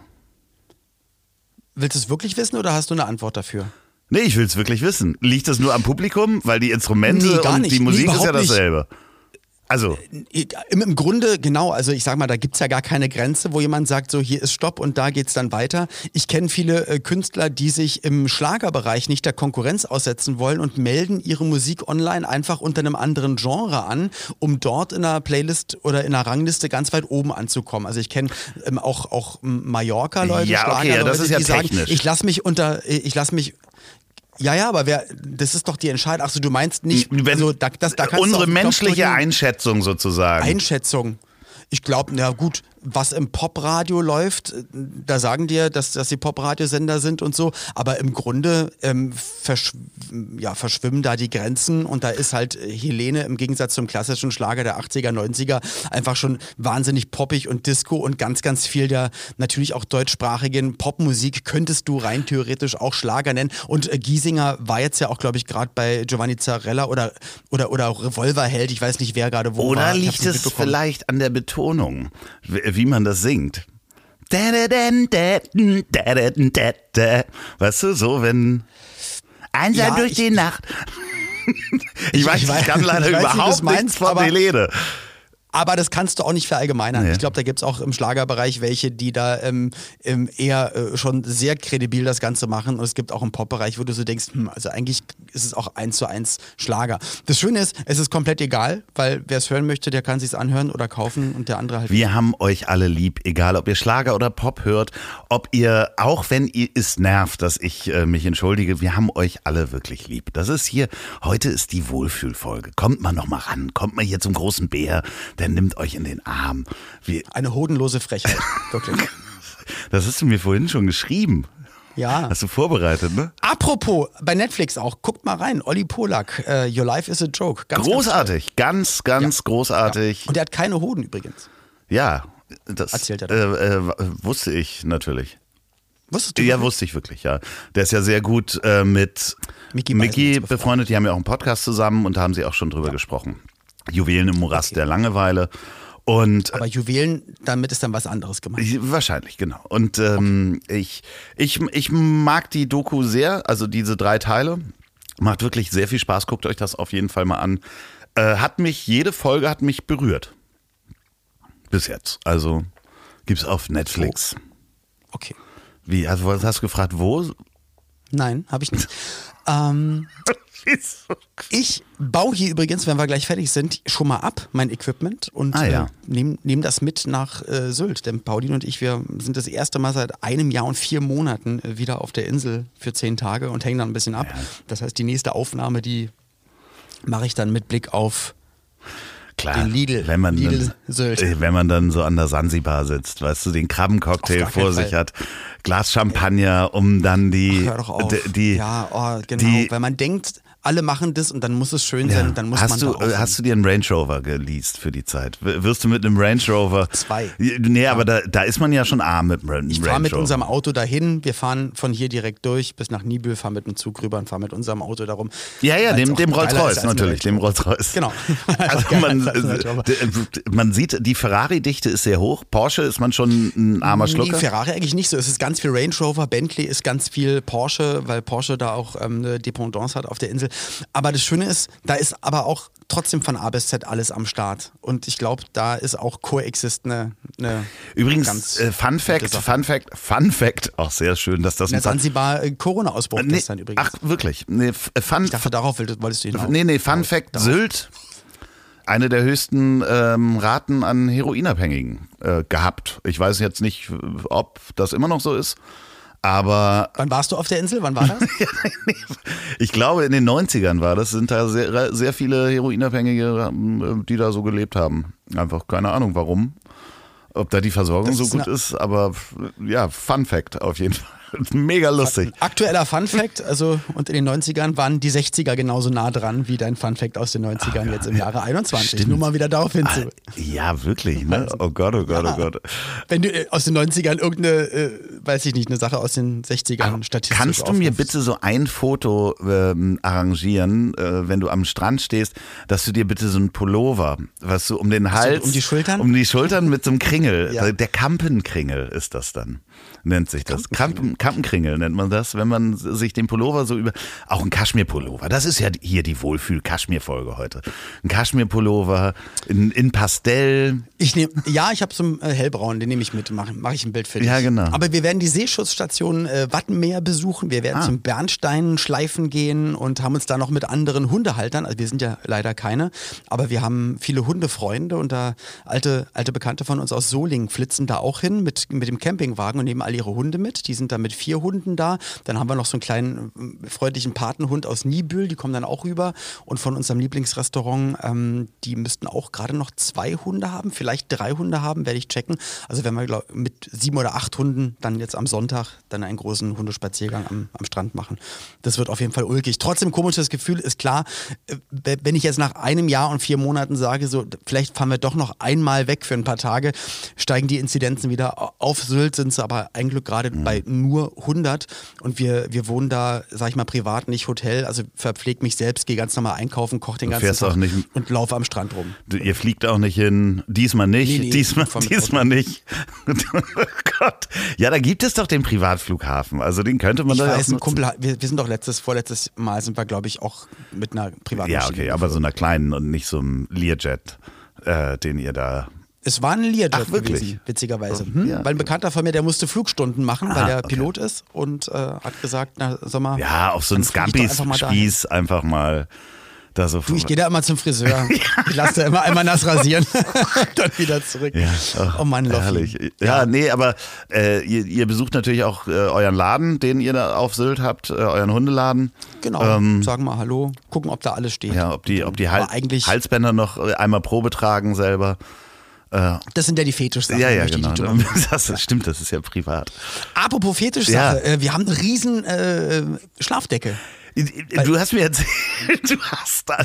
Speaker 2: Willst du es wirklich wissen oder hast du eine Antwort dafür?
Speaker 1: Nee, ich will es wirklich wissen. Liegt das nur am Publikum? Weil die Instrumente nee, und die Musik nee, ist ja dasselbe. Nicht. Also.
Speaker 2: Äh, Im, Im, Grunde, genau, also ich sag mal, da gibt's ja gar keine Grenze, wo jemand sagt, so hier ist Stopp und da geht's dann weiter. Ich kenne viele äh, Künstler, die sich im Schlagerbereich nicht der Konkurrenz aussetzen wollen und melden ihre Musik online einfach unter einem anderen Genre an, um dort in einer Playlist oder in einer Rangliste ganz weit oben anzukommen. Also ich kenne ähm, auch, auch Mallorca-Leute,
Speaker 1: ja, okay, ja, das ist ja
Speaker 2: die
Speaker 1: technisch.
Speaker 2: sagen, ich lasse mich unter, äh, ich lasse mich ja, ja, aber wer, das ist doch die Entscheidung. Achso, du meinst nicht,
Speaker 1: Wenn, also, da, das, da unsere menschliche Einschätzung sozusagen.
Speaker 2: Einschätzung. Ich glaube, na gut, was im Popradio läuft, da sagen dir, dass, dass sie Popradiosender sind und so, aber im Grunde ähm, verschw ja, verschwimmen da die Grenzen und da ist halt Helene im Gegensatz zum klassischen Schlager der 80er, 90er einfach schon wahnsinnig poppig und Disco und ganz, ganz viel der natürlich auch deutschsprachigen Popmusik könntest du rein theoretisch auch Schlager nennen und äh, Giesinger war jetzt ja auch, glaube ich, gerade bei Giovanni Zarella oder, oder, oder Revolverheld, ich weiß nicht, wer gerade wo
Speaker 1: oder
Speaker 2: war.
Speaker 1: Oder liegt es vielleicht an der Betonung? Wie man das singt. Weißt du, so wenn einsam ja, durch die Nacht. <laughs> ich, weiß, ich, ich kann leider ich weiß, überhaupt nichts von Helene.
Speaker 2: Aber das kannst du auch nicht verallgemeinern. Nee. Ich glaube, da gibt es auch im Schlagerbereich welche, die da ähm, ähm, eher äh, schon sehr kredibil das Ganze machen. Und es gibt auch im Popbereich, wo du so denkst, hm, also eigentlich ist es auch eins zu eins Schlager. Das Schöne ist, es ist komplett egal, weil wer es hören möchte, der kann sich anhören oder kaufen und der andere halt.
Speaker 1: Wir haben euch alle lieb, egal ob ihr Schlager oder Pop hört, ob ihr, auch wenn ihr es nervt, dass ich äh, mich entschuldige, wir haben euch alle wirklich lieb. Das ist hier, heute ist die Wohlfühlfolge. Kommt mal noch mal ran, kommt mal hier zum großen Bär der nimmt euch in den Arm.
Speaker 2: Wie Eine hodenlose Frechheit, <laughs> wirklich.
Speaker 1: Das hast du mir vorhin schon geschrieben.
Speaker 2: Ja.
Speaker 1: Hast du vorbereitet, ne?
Speaker 2: Apropos, bei Netflix auch, guckt mal rein. Olli Polak, uh, Your Life is a Joke.
Speaker 1: Ganz, großartig, ganz, ganz, ganz ja. großartig.
Speaker 2: Ja. Und der hat keine Hoden übrigens.
Speaker 1: Ja, das
Speaker 2: Erzählt er
Speaker 1: äh, äh, wusste ich natürlich.
Speaker 2: Wusstest du?
Speaker 1: Ja, wusste ich wirklich, ja. Der ist ja sehr gut äh, mit Mickey, Mickey befreundet. Die haben ja auch einen Podcast zusammen und da haben sie auch schon drüber ja. gesprochen. Juwelen im Morast okay. der Langeweile. Und,
Speaker 2: Aber Juwelen, damit ist dann was anderes gemacht.
Speaker 1: Wahrscheinlich, genau. Und ähm, okay. ich, ich, ich mag die Doku sehr, also diese drei Teile. Macht wirklich sehr viel Spaß, guckt euch das auf jeden Fall mal an. Äh, hat mich, jede Folge hat mich berührt. Bis jetzt. Also gibt's auf Netflix.
Speaker 2: Oh. Okay.
Speaker 1: Wie, also hast du gefragt, wo?
Speaker 2: Nein, habe ich nicht. <laughs> ähm, <laughs> Ich baue hier übrigens, wenn wir gleich fertig sind, schon mal ab, mein Equipment und
Speaker 1: Ah, ja.
Speaker 2: äh, nehme nehm das mit nach äh, Sylt. Denn Pauline und ich, wir sind das erste Mal seit einem Jahr und vier Monaten äh, wieder auf der Insel für zehn Tage und hängen dann ein bisschen ab. Das heißt, die nächste Aufnahme, die mache ich dann mit Blick auf
Speaker 1: Klar,
Speaker 2: Lidl-
Speaker 1: wenn man,
Speaker 2: Lidl
Speaker 1: dann, äh, wenn man dann so an der Sansibar sitzt, weißt du, den Krabbencocktail vor sich
Speaker 2: Fall.
Speaker 1: hat, Glas Champagner, um dann die,
Speaker 2: Hör doch auf.
Speaker 1: die
Speaker 2: ja, oh, genau.
Speaker 1: die-
Speaker 2: Weil man denkt, alle machen das und dann muss es schön sein, dann muss
Speaker 1: hast
Speaker 2: man
Speaker 1: du,
Speaker 2: da
Speaker 1: äh, hast du dir einen Range Rover geleast für die Zeit? Wirst du mit einem Range Rover?
Speaker 2: Zwei.
Speaker 1: Nee, aber da, da ist man ja schon arm mit einem Range
Speaker 2: Ich fahre mit
Speaker 1: Rover.
Speaker 2: unserem Auto dahin. Wir fahren von hier direkt durch bis nach Nibel, fahren mit dem Zug rüber und fahren mit unserem Auto darum.
Speaker 1: Ja, ja, dem, dem Rolls-Royce natürlich, dem Rolls-Royce.
Speaker 2: Genau. <laughs> <laughs>
Speaker 1: Also man,
Speaker 2: Rover.
Speaker 1: man sieht, die Ferrari-Dichte ist sehr hoch. Porsche ist man schon ein armer
Speaker 2: Nee,
Speaker 1: Schlucker.
Speaker 2: Ferrari eigentlich nicht so. Es ist ganz viel Range Rover, Bentley ist ganz viel Porsche, weil Porsche da auch ähm, eine Dependance hat auf der Insel. Aber das Schöne ist, da ist aber auch trotzdem von A bis Z alles am Start. Und ich glaube, da ist auch Coexist eine, eine
Speaker 1: Übrigens,
Speaker 2: ganz
Speaker 1: äh, Fun Fact. Fun Fact, Fun Fact, auch sehr schön, dass das Fun-
Speaker 2: Zanzibar äh, Corona-Ausbruch
Speaker 1: nee,
Speaker 2: gestern übrigens.
Speaker 1: Ach, wirklich? Nee, äh, Fun,
Speaker 2: ich dachte, darauf wolltest wolltest du hinaus.
Speaker 1: nee, nee, Fun Fact,
Speaker 2: darauf.
Speaker 1: Sylt, eine der höchsten ähm, Raten an Heroinabhängigen äh, gehabt. Ich weiß jetzt nicht, ob das immer noch so ist, aber
Speaker 2: Wann warst du auf der Insel? Wann war das? <laughs>
Speaker 1: ich glaube, in den 90ern war das, sind da sehr, sehr viele Heroinabhängige, ähm, die da so gelebt haben. Einfach keine Ahnung, warum. Ob da die Versorgung so gut ist, aber ja, Fun Fact auf jeden Fall. <laughs> Mega lustig.
Speaker 2: Aktueller Fun Fact, also und in den 90ern waren die 60er genauso nah dran wie dein Fun Fact aus den 90ern jetzt im Jahre 21.
Speaker 1: Stimmt.
Speaker 2: Nur mal wieder darauf hinzu.
Speaker 1: Ja, wirklich, ne? Oh Gott, oh Gott, oh Gott.
Speaker 2: Wenn du äh, aus den 90ern irgendeine, äh, weiß ich nicht, eine Sache aus den 60ern statistisch
Speaker 1: Kannst du mir
Speaker 2: aufrufst.
Speaker 1: bitte so ein Foto ähm, arrangieren, äh, wenn du am Strand stehst, dass du dir bitte so ein Pullover, was du um den Hals,
Speaker 2: um die Schultern?
Speaker 1: um die Schultern mit so einem Kringel,
Speaker 2: Ja.
Speaker 1: der Kampenkringel ist das dann, nennt sich das. Kampen, Kampenkringel nennt man das, wenn man sich den Pullover so über, auch ein Kaschmirpullover, das ist ja hier die Wohlfühl-Kaschmir-Folge heute. Ein Kaschmirpullover in, in Pastell,
Speaker 2: Ich nehm, ja, ich habe so einen äh, hellbraun, den nehme ich mit, mache mach ich ein Bild für dich.
Speaker 1: Ja, genau.
Speaker 2: Aber wir werden die Seeschutzstation äh, Wattenmeer besuchen, wir werden
Speaker 1: Ah.
Speaker 2: zum Bernstein schleifen gehen und haben uns da noch mit anderen Hundehaltern, also wir sind ja leider keine, aber wir haben viele Hundefreunde und da alte, alte Bekannte von uns aus Solingen flitzen da auch hin mit, mit dem Campingwagen und nehmen all ihre Hunde mit. Die sind da mit vier Hunden da. Dann haben wir noch so einen kleinen äh, freundlichen Patenhund aus Nibül, die kommen dann auch rüber. Und von unserem Lieblingsrestaurant, ähm, die müssten auch gerade noch zwei Hunde haben, vielleicht drei Hunde haben, werde ich checken. Also wenn wir glaub, mit sieben oder acht Hunden dann jetzt am Sonntag dann einen großen Hundespaziergang am, am Strand machen. Das wird auf jeden Fall ulkig. Trotzdem komisches Gefühl ist klar, äh, wenn ich jetzt nach einem Jahr und vier Monaten sage, so vielleicht fahren wir doch noch einmal weg für ein paar Tage, steigen die Inzidenzen wieder auf Sylt, sind sie aber ein Glück gerade
Speaker 1: Mhm.
Speaker 2: bei nur 100 und wir, wir wohnen da, sag ich mal, privat, nicht Hotel, also verpflege mich selbst, gehe ganz normal einkaufen, koche den
Speaker 1: Du
Speaker 2: ganzen Tag
Speaker 1: nicht-
Speaker 2: und laufe am Strand rum.
Speaker 1: Du, Ihr fliegt auch nicht hin, diesmal nicht,
Speaker 2: Nee, nee,
Speaker 1: diesmal, diesmal nicht. <laughs> oh Gott. Ja, da gibt es doch den Privatflughafen. Also den könnte man
Speaker 2: Ich
Speaker 1: da
Speaker 2: weiß, ein. Kumpel, wir, wir sind doch letztes, vorletztes Mal sind wir, glaube ich, auch mit einer privaten
Speaker 1: Ja, okay, aber so einer kleinen und nicht so einem Learjet, äh, den ihr da.
Speaker 2: Es war ein Learjet gewesen, witzigerweise.
Speaker 1: Oh,
Speaker 2: Hm?
Speaker 1: ja.
Speaker 2: Weil ein Bekannter von mir, der musste Flugstunden machen, weil
Speaker 1: Ah,
Speaker 2: der
Speaker 1: okay.
Speaker 2: Pilot ist und äh, hat gesagt, na, sag mal,
Speaker 1: Ja, auf so einen. Scampis-Spieß einfach mal da so.
Speaker 2: Du, ich gehe da immer zum Friseur. <laughs> Ich lasse da immer einmal nass rasieren. <laughs> Dann wieder zurück.
Speaker 1: Ja, ach,
Speaker 2: oh Mann,
Speaker 1: herrlich. Ja, nee, aber äh, ihr, ihr besucht natürlich auch äh, euren Laden, den ihr da auf Sylt habt, äh, euren Hundeladen.
Speaker 2: Genau,
Speaker 1: Ähm,
Speaker 2: sagen mal Hallo, gucken, ob da alles steht.
Speaker 1: Ja, ob die, ob die Hal Halsbänder noch äh, einmal Probe tragen selber.
Speaker 2: Das sind ja die Fetischsachen.
Speaker 1: Ja, ja, genau. <laughs> Das stimmt, das ist ja privat.
Speaker 2: Apropos Fetischsache,
Speaker 1: Ja.
Speaker 2: äh, wir haben eine riesen äh, Schlafdecke.
Speaker 1: Du hast mir erzählt, <laughs> du hast da,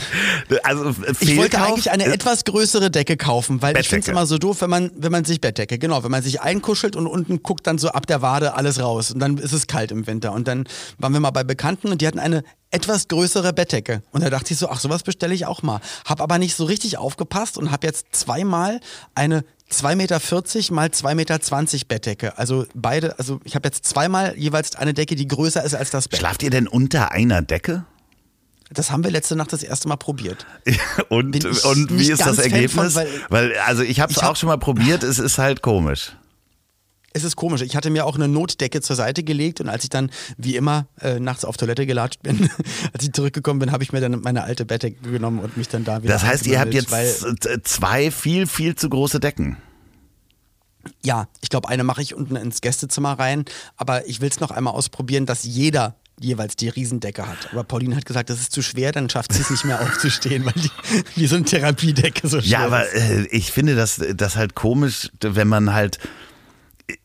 Speaker 1: also
Speaker 2: Ich wollte eigentlich eine
Speaker 1: Äh,
Speaker 2: etwas größere Decke kaufen, weil ich finde es
Speaker 1: Bettdecke.
Speaker 2: immer so doof, wenn man, wenn man sich Bettdecke, genau, wenn man sich einkuschelt und unten guckt dann so ab der Wade alles raus und dann ist es kalt im Winter. Und dann waren wir mal bei Bekannten und die hatten eine etwas größere Bettdecke. Und da dachte ich so, ach, sowas bestelle ich auch mal. Hab aber nicht so richtig aufgepasst und habe jetzt zweimal eine 2,40 Meter mal 2,20 Meter Bettdecke. Also beide, also ich habe jetzt zweimal jeweils eine Decke, die größer ist als das Bett.
Speaker 1: Schlaft ihr denn unter einer Decke?
Speaker 2: Das haben wir letzte Nacht das erste Mal probiert. <laughs>
Speaker 1: Und, und wie ist das Ergebnis?
Speaker 2: von, weil-
Speaker 1: weil, also ich habe es
Speaker 2: hab-
Speaker 1: auch schon mal probiert, es ist halt komisch.
Speaker 2: Es ist komisch. Ich hatte mir auch eine Notdecke zur Seite gelegt und als ich dann, wie immer, äh, nachts auf Toilette gelatscht bin, <laughs> als ich zurückgekommen bin, habe ich mir dann meine alte Bettdecke genommen und mich dann da wieder.
Speaker 1: Das heißt, ihr habt jetzt zwei viel, viel zu große Decken.
Speaker 2: Ja, ich glaube, eine mache ich unten ins Gästezimmer rein, aber ich will es noch einmal ausprobieren, dass jeder jeweils die Riesendecke hat. Aber Pauline hat gesagt, das ist zu schwer, dann schafft sie es nicht mehr <laughs> aufzustehen, weil die wie so eine Therapiedecke so schwer
Speaker 1: Ja, aber
Speaker 2: ist.
Speaker 1: äh, ich finde das, das halt komisch, wenn man halt.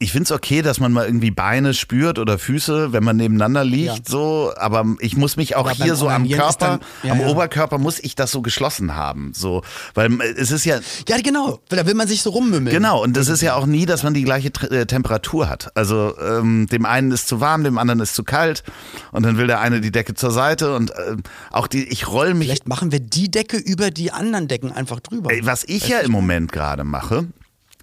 Speaker 1: Ich finde es okay, dass man mal irgendwie Beine spürt oder Füße, wenn man nebeneinander liegt,
Speaker 2: Ja.
Speaker 1: so. Aber ich muss mich auch
Speaker 2: Aber
Speaker 1: hier so am Körper,
Speaker 2: dann- ja,
Speaker 1: am
Speaker 2: ja.
Speaker 1: Oberkörper muss ich das so geschlossen haben, so, weil äh, es ist ja
Speaker 2: Ja, genau, weil da will man sich so rummümmeln.
Speaker 1: genau und das ist ja auch nie, dass man die gleiche äh, Temperatur hat. Also ähm, dem einen ist zu warm, dem anderen ist zu kalt und dann will der eine die Decke zur Seite und ähm, auch die, ich roll mich
Speaker 2: Vielleicht machen wir die Decke über die anderen Decken einfach drüber.
Speaker 1: Ey, Was ich ja im Moment gerade mache,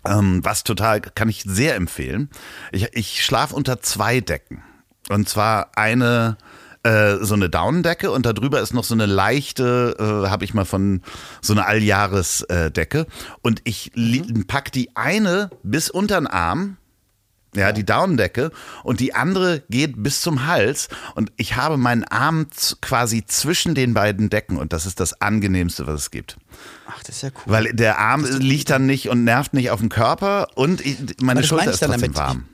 Speaker 1: ähm, was total, kann ich sehr empfehlen. Ich, ich schlafe unter zwei Decken. Und zwar eine, äh, so eine Daunendecke und darüber ist noch so eine leichte, äh, habe ich mal von so eine Alljahresdecke. Und ich li- pack die eine bis unter den Arm. Ja, die Daunendecke und die andere geht bis zum Hals und ich habe meinen Arm quasi zwischen den beiden Decken und das ist das angenehmste, was es gibt.
Speaker 2: Ach, das ist ja cool.
Speaker 1: Weil der Arm liegt dann nicht und nervt nicht auf dem Körper und ich, meine Schulter ist trotzdem
Speaker 2: damit.
Speaker 1: warm.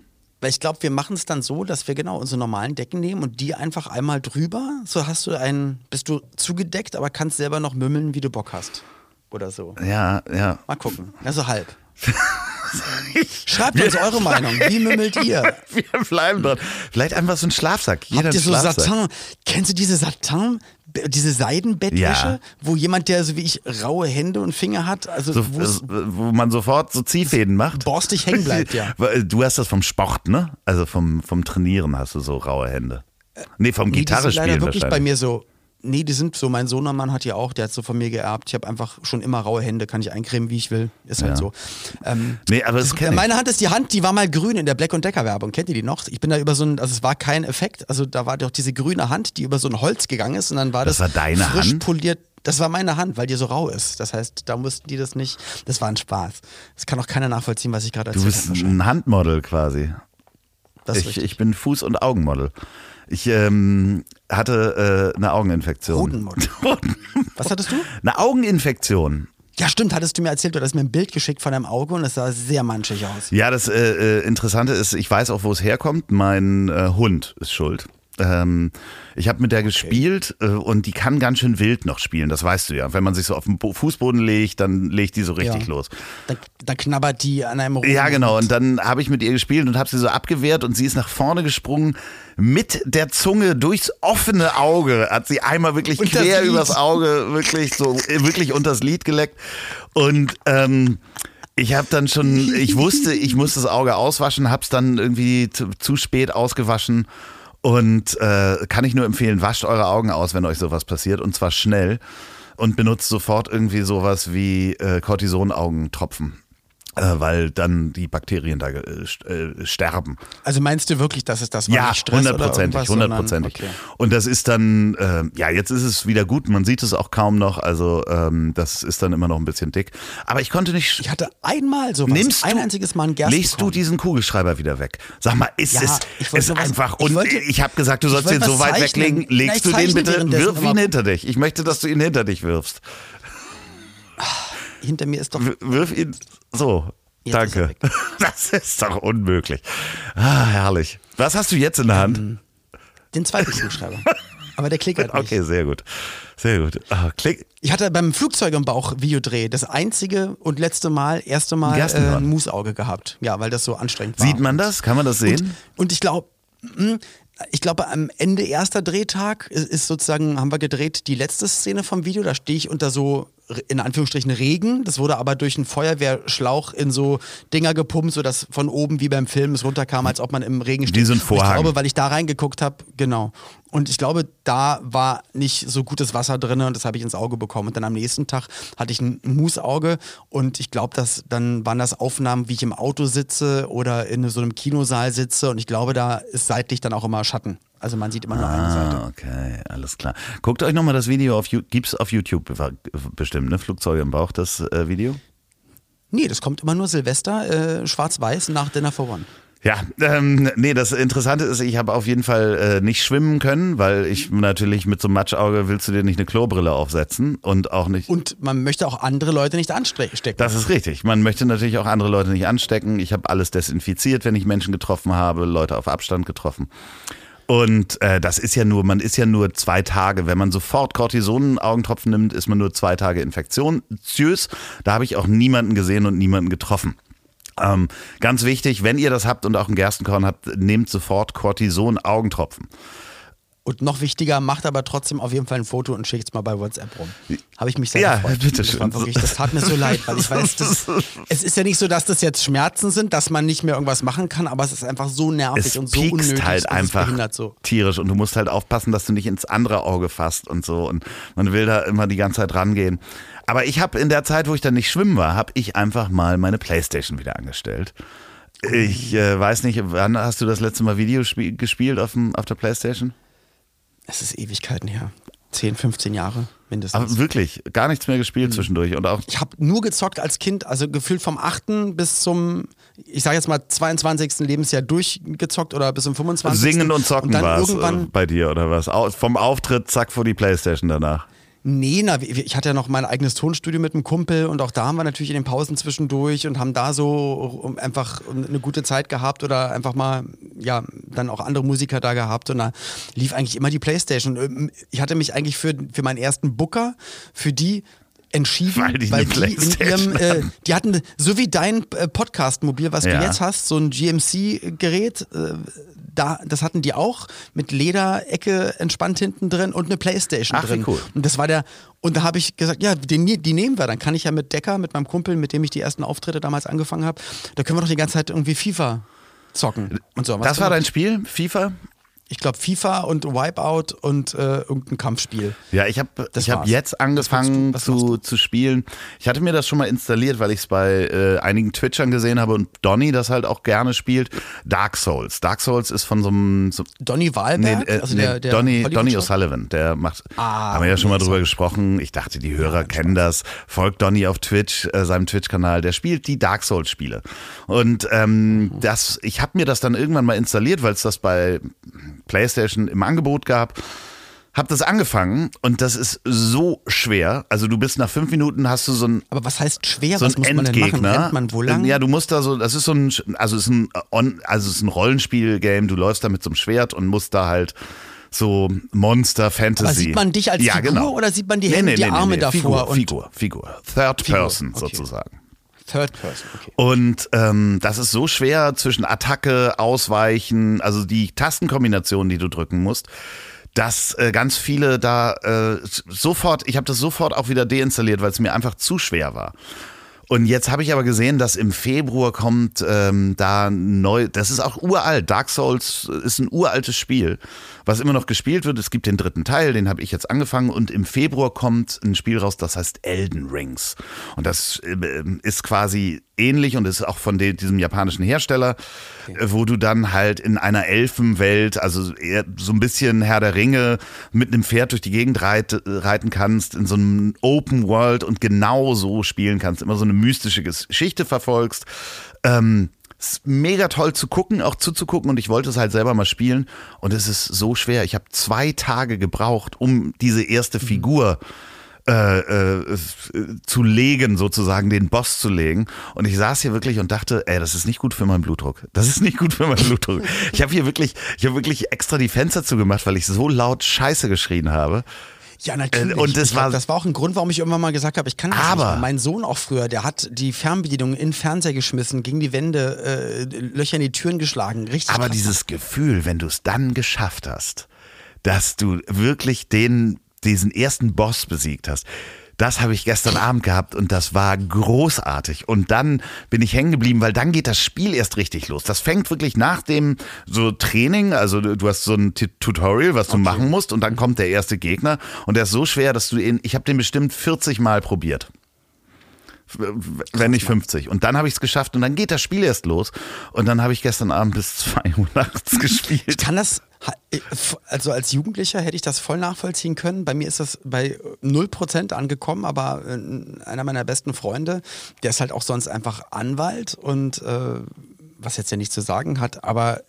Speaker 2: Weil ich glaube, wir machen es dann so, dass wir genau unsere normalen Decken nehmen und die einfach einmal drüber. So hast du einen, bist du zugedeckt, aber kannst selber noch mümmeln, wie du Bock hast. Oder so.
Speaker 1: Ja, ja.
Speaker 2: Mal gucken. Ja, so halb. <laughs> <laughs> Schreibt uns eure Meinung. Wie mümmelt ihr? <laughs>
Speaker 1: Wir bleiben dran. Vielleicht einfach so ein Schlafsack. Jeder
Speaker 2: Habt ihr so. Satin? Kennst du diese Satin? Diese Seidenbettwäsche,
Speaker 1: Ja.
Speaker 2: wo jemand, der so wie ich raue Hände und Finger hat, also
Speaker 1: So,
Speaker 2: wo
Speaker 1: äh, man sofort so Ziehfäden macht.
Speaker 2: borstig hängen bleibt, ja. <laughs>
Speaker 1: Weil Du hast das vom Sport, ne? Also vom, vom Trainieren hast du so raue Hände. Nee, vom
Speaker 2: Nee, die
Speaker 1: Gitarre
Speaker 2: sind leider wirklich bei mir so. Nee, die sind so, mein Sohnemann hat ja auch, der hat so von mir geerbt. Ich habe einfach schon immer raue Hände, kann ich eincremen, wie ich will. Ist halt
Speaker 1: Ja.
Speaker 2: so. Ähm,
Speaker 1: Nee, aber das kenn
Speaker 2: meine Hand ist die Hand, die war mal grün in der Black Decker Werbung. Kennt ihr die noch? Ich bin da über so ein, also es war kein Effekt, also da war doch diese grüne Hand, die über so ein Holz gegangen ist und dann war
Speaker 1: Das
Speaker 2: das,
Speaker 1: war deine
Speaker 2: frisch
Speaker 1: Hand?
Speaker 2: poliert. Das war meine Hand, weil die so rau ist. Das heißt, da mussten die das nicht. Das war ein Spaß. Das kann auch keiner nachvollziehen, was ich gerade
Speaker 1: Du
Speaker 2: erzählt
Speaker 1: bist
Speaker 2: habe.
Speaker 1: ein Handmodel quasi. Ich,
Speaker 2: richtig.
Speaker 1: ich bin Fuß- und Augenmodel. Ich ähm, hatte äh, eine Augeninfektion.
Speaker 2: Hodenmodel. <laughs> Was hattest du?
Speaker 1: Eine Augeninfektion.
Speaker 2: Ja, stimmt, hattest du mir erzählt, du hast mir ein Bild geschickt von deinem Auge und es sah sehr manchig aus.
Speaker 1: Ja, das äh, äh, Interessante ist, ich weiß auch, wo es herkommt. Mein äh, Hund ist schuld. Ähm, ich habe mit der gespielt äh, und die kann ganz schön wild noch spielen, das weißt du ja. Wenn man sich so auf den Bo Fußboden legt, dann legt die so richtig
Speaker 2: Ja.
Speaker 1: los.
Speaker 2: Da, da knabbert die an einem rum.
Speaker 1: Ja, genau. Und dann habe ich mit ihr gespielt und habe sie so abgewehrt und sie ist nach vorne gesprungen. Mit der Zunge durchs offene Auge hat sie einmal wirklich
Speaker 2: Und
Speaker 1: quer übers Auge wirklich so äh, wirklich unters Lid geleckt. Und ähm, ich habe dann schon, ich wusste, ich muss das Auge auswaschen, habe es dann irgendwie zu, zu spät ausgewaschen. Und äh, kann ich nur empfehlen, wascht eure Augen aus, wenn euch sowas passiert und zwar schnell. Und benutzt sofort irgendwie sowas wie äh, Cortison-Augentropfen, weil dann die Bakterien da äh, äh, sterben.
Speaker 2: Also meinst du wirklich, dass es das war?
Speaker 1: Ja, hundertprozentig, hundertprozentig.
Speaker 2: Okay.
Speaker 1: Und das ist dann, äh, ja, jetzt ist es wieder gut, man sieht es auch kaum noch, also ähm, das ist dann immer noch ein bisschen dick. Aber ich konnte nicht.
Speaker 2: Ich hatte einmal sowas,
Speaker 1: Nimmst
Speaker 2: ein
Speaker 1: du,
Speaker 2: einziges Mal einen Gersten.
Speaker 1: legst du diesen Kugelschreiber wieder weg? Sag mal, ist
Speaker 2: Ja,
Speaker 1: es
Speaker 2: ich
Speaker 1: ist
Speaker 2: nur was-
Speaker 1: einfach
Speaker 2: ich
Speaker 1: und
Speaker 2: wollte-
Speaker 1: ich habe gesagt, du
Speaker 2: ich
Speaker 1: sollst den so weit
Speaker 2: zeichnen.
Speaker 1: weglegen.
Speaker 2: Na,
Speaker 1: Legst
Speaker 2: ich
Speaker 1: du den bitte, wirf ihn hinter dich. Ich möchte, dass du ihn hinter dich wirfst.
Speaker 2: Hinter mir ist doch.
Speaker 1: Wirf ihn so.
Speaker 2: Jetzt ist
Speaker 1: Danke. <laughs> Das ist doch unmöglich. Ah, herrlich. Was hast du jetzt in der Hand?
Speaker 2: Ähm, Den zweiten Kugelschreiber. <laughs> Aber der klickert nicht.
Speaker 1: Okay, sehr gut. Sehr gut. Ah, klick.
Speaker 2: Ich hatte beim Flugzeug im Bauch Videodreh das einzige und letzte Mal, erste Mal äh, ein Musauge gehabt. Ja, weil das so anstrengend war.
Speaker 1: Sieht man das? Kann man das sehen?
Speaker 2: Und ich glaube, ich glaube, am Ende erster Drehtag ist- ist sozusagen, haben wir gedreht die letzte Szene vom Video. Da stehe ich unter so, in Anführungsstrichen, Regen. Das wurde aber durch einen Feuerwehrschlauch in so Dinger gepumpt, sodass von oben wie beim Film es runterkam, als ob man im Regen steht.
Speaker 1: Wie so ein Vorhang.
Speaker 2: Ich glaube, weil ich da reingeguckt habe, genau. Und ich glaube, da war nicht so gutes Wasser drin und das habe ich ins Auge bekommen. Und dann am nächsten Tag hatte ich ein Musauge und ich glaube, dass dann waren das Aufnahmen, wie ich im Auto sitze oder in so einem Kinosaal sitze und ich glaube, da ist seitlich dann auch immer Schatten. Also man sieht immer nur eine Seite.
Speaker 1: Ah, okay, alles klar. Guckt euch nochmal das Video auf YouTube, gibt's auf YouTube be- bestimmt, ne? Flugzeuge im Bauch, das äh, Video?
Speaker 2: Nee, das kommt immer nur Silvester, äh, schwarz-weiß nach Dinner for One.
Speaker 1: Ja, ähm, nee, das Interessante ist, ich habe auf jeden Fall äh, nicht schwimmen können, weil ich natürlich mit so einem Matschauge willst du dir nicht eine Klobrille aufsetzen und auch nicht.
Speaker 2: Und man möchte auch andere Leute nicht anstecken.
Speaker 1: Das ist richtig. Man möchte natürlich auch andere Leute nicht anstecken. Ich habe alles desinfiziert, wenn ich Menschen getroffen habe, Leute auf Abstand getroffen. Und äh, das ist ja nur, man ist ja nur zwei Tage. Wenn man sofort Cortison-Augentropfen nimmt, ist man nur zwei Tage infektiös. Da habe ich auch niemanden gesehen und niemanden getroffen. Ähm, ganz wichtig, wenn ihr das habt und auch ein Gerstenkorn habt, nehmt sofort Cortison-Augentropfen.
Speaker 2: Und noch wichtiger, macht aber trotzdem auf jeden Fall ein Foto und schickt es mal bei WhatsApp rum. Habe ich mich sehr
Speaker 1: ja,
Speaker 2: gefreut. <laughs>
Speaker 1: bitte
Speaker 2: das,
Speaker 1: schön.
Speaker 2: wirklich, das tat mir so leid, weil ich weiß, das, <laughs> es ist ja nicht so, dass das jetzt Schmerzen sind, dass man nicht mehr irgendwas machen kann, aber es ist einfach so nervig
Speaker 1: es
Speaker 2: und so unnötig.
Speaker 1: halt
Speaker 2: und es
Speaker 1: einfach
Speaker 2: behindert so.
Speaker 1: tierisch und du musst halt aufpassen, dass du nicht ins andere Auge fasst und so und man will da immer die ganze Zeit rangehen. Aber ich habe in der Zeit, wo ich dann nicht schwimmen war, habe ich einfach mal meine Playstation wieder angestellt. Ich äh, weiß nicht, wann hast du das letzte Mal Video gespielt auf, dem, auf der Playstation?
Speaker 2: Es ist Ewigkeiten her. 10, 15 Jahre mindestens.
Speaker 1: Aber wirklich, gar nichts mehr gespielt
Speaker 2: Mhm.
Speaker 1: zwischendurch. Und auch
Speaker 2: Ich habe nur gezockt als Kind, also gefühlt vom 8. bis zum, ich sage jetzt mal 22. Lebensjahr durchgezockt oder bis zum 25.
Speaker 1: Singen und Zocken war es bei dir oder was? Au- Vom Auftritt, zack, vor die Playstation danach.
Speaker 2: Nee, na, ich hatte ja noch mein eigenes Tonstudio mit einem Kumpel und auch da haben wir natürlich in den Pausen zwischendurch und haben da so einfach eine gute Zeit gehabt oder einfach mal, ja, dann auch andere Musiker da gehabt und da lief eigentlich immer die Playstation. Ähm, Ich hatte mich eigentlich für, für meinen ersten Booker, für die entschieden,
Speaker 1: Weil die
Speaker 2: weil die in ihrem, äh, die hatten, so wie dein äh, Podcast-Mobil, was
Speaker 1: Ja.
Speaker 2: du jetzt hast, so ein GMC-Gerät, äh, da, das hatten die auch mit Lederecke entspannt hinten drin und eine Playstation
Speaker 1: Ach,
Speaker 2: drin.
Speaker 1: cool.
Speaker 2: Und das war der, und da habe ich gesagt, ja, den, die nehmen wir. Dann kann ich ja mit Decker, mit meinem Kumpel, mit dem ich die ersten Auftritte damals angefangen habe, da können wir doch die ganze Zeit irgendwie FIFA zocken und so. Was
Speaker 1: Das war dein Spiel, FIFA?
Speaker 2: Ich glaube FIFA und Wipeout und äh, irgendein Kampfspiel.
Speaker 1: Ja, ich habe hab jetzt angefangen zu, zu spielen. Ich hatte mir das schon mal installiert, weil ich es bei äh, einigen Twitchern gesehen habe und Donny das halt auch gerne spielt. Dark Souls. Dark Souls ist von so einem so,
Speaker 2: Donny
Speaker 1: Nee,
Speaker 2: Wahlberg,
Speaker 1: äh,
Speaker 2: also
Speaker 1: nee,
Speaker 2: der, der
Speaker 1: Donny, Donny? O'Sullivan, der macht,
Speaker 2: Ah,
Speaker 1: haben wir ja schon
Speaker 2: nee,
Speaker 1: mal drüber gesprochen. Ich dachte, die Hörer kennen das. Folgt Donny auf Twitch, äh, seinem Twitch-Kanal. Der spielt die Dark Souls-Spiele. Und ähm, das, ich habe mir das dann irgendwann mal installiert, weil es das bei PlayStation im Angebot gab. Hab das angefangen und das ist so schwer. Also du bist nach fünf Minuten hast du so ein
Speaker 2: Aber was heißt schwer?
Speaker 1: so
Speaker 2: was
Speaker 1: ein
Speaker 2: muss man denn machen?
Speaker 1: Endgegner.
Speaker 2: Rennt man wo lang?
Speaker 1: Ja, du musst da so, das ist so ein, also es ist ein, also es ist ein Rollenspiel-Game. Du läufst da mit so einem Schwert und musst da halt so Monster Fantasy.
Speaker 2: Aber sieht man dich als
Speaker 1: ja,
Speaker 2: Figur
Speaker 1: genau.
Speaker 2: oder sieht man die Hände, die Arme davor
Speaker 1: Figur,
Speaker 2: und-
Speaker 1: Figur, Figur. Third
Speaker 2: Figur,
Speaker 1: Person
Speaker 2: okay.
Speaker 1: sozusagen.
Speaker 2: Third Person, okay.
Speaker 1: Und ähm, das ist so schwer zwischen Attacke, Ausweichen, also die Tastenkombinationen, die du drücken musst, dass äh, ganz viele da äh, sofort, ich habe das sofort auch wieder deinstalliert, weil es mir einfach zu schwer war. Und jetzt habe ich aber gesehen, dass im Februar kommt ähm, da neu, das ist auch uralt. Dark Souls ist ein uraltes Spiel, was immer noch gespielt wird. Es gibt den dritten Teil, den habe ich jetzt angefangen und im Februar kommt ein Spiel raus, das heißt Elden Rings. Und das äh, ist quasi ähnlich und ist auch von de diesem japanischen Hersteller, äh, wo du dann halt in einer Elfenwelt, also eher so ein bisschen Herr der Ringe, mit einem Pferd durch die Gegend reit, reiten kannst, in so einem Open World und genau so spielen kannst, immer so eine mystische Geschichte verfolgst. Ähm, ist mega toll zu gucken, auch zuzugucken und ich wollte es halt selber mal spielen und es ist so schwer. Ich habe zwei Tage gebraucht, um diese erste Figur äh, äh, zu legen, sozusagen den Boss zu legen. Und ich saß hier wirklich und dachte, ey, das ist nicht gut für meinen Blutdruck. Das ist nicht gut für meinen Blutdruck. Ich habe hier wirklich, ich habe wirklich extra die Fenster zugemacht, weil ich so laut Scheiße geschrien habe.
Speaker 2: Ja, natürlich.
Speaker 1: Äh, und das
Speaker 2: glaub,
Speaker 1: war-
Speaker 2: das war auch ein Grund, warum ich irgendwann mal gesagt habe, ich kann das
Speaker 1: Aber-
Speaker 2: nicht. Mein Sohn auch früher, der hat die Fernbedienung in den Fernseher geschmissen, gegen die Wände, äh, Löcher in die Türen geschlagen. Richtig.
Speaker 1: Aber
Speaker 2: krass.
Speaker 1: dieses Gefühl, wenn du es dann geschafft hast, dass du wirklich den, diesen ersten Boss besiegt hast, das habe ich gestern Abend gehabt und das war großartig. Und dann bin ich hängen geblieben, weil dann geht das Spiel erst richtig los. Das fängt wirklich nach dem so Training, also du hast so ein Tutorial, was du machen musst und dann kommt der erste Gegner und der ist so schwer, dass du ihn, ich habe den bestimmt 40 Mal probiert wenn nicht 50. Und dann habe ich es geschafft und dann geht das Spiel erst los. Und dann habe ich gestern Abend bis 2 Uhr nachts
Speaker 2: Ich <laughs>
Speaker 1: gespielt.
Speaker 2: kann das, ha- also als Jugendlicher hätte ich das voll nachvollziehen können. Bei mir ist das bei 0% angekommen, aber äh, einer meiner besten Freunde, der ist halt auch sonst einfach Anwalt und äh, was jetzt ja nichts zu sagen hat, aber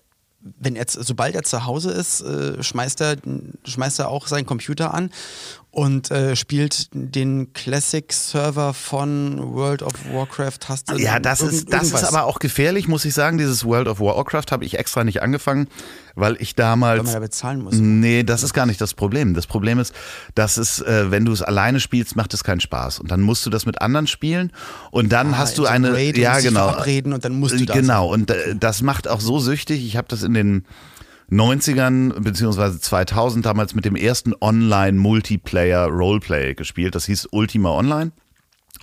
Speaker 2: wenn er, sobald er zu Hause ist, äh, schmeißt, er, schmeißt er auch seinen Computer an und äh, spielt den Classic-Server von World of Warcraft. Hast du
Speaker 1: Ja, das ist, das ist aber auch gefährlich, muss ich sagen. Dieses World of Warcraft habe ich extra nicht angefangen, weil ich damals.
Speaker 2: Weil man ja bezahlen muss.
Speaker 1: Nee, das ist gar nicht das Problem. Das Problem ist, dass es, äh, wenn du es alleine spielst, macht es keinen Spaß. Und dann musst du das mit anderen spielen und dann
Speaker 2: Ah,
Speaker 1: hast du eine. Ja, genau.
Speaker 2: verabreden und dann musst du das.
Speaker 1: Genau, und äh, das macht auch so süchtig. Ich habe das in den 90ern beziehungsweise 2000 damals mit dem ersten Online-Multiplayer-Roleplay gespielt. Das hieß Ultima Online.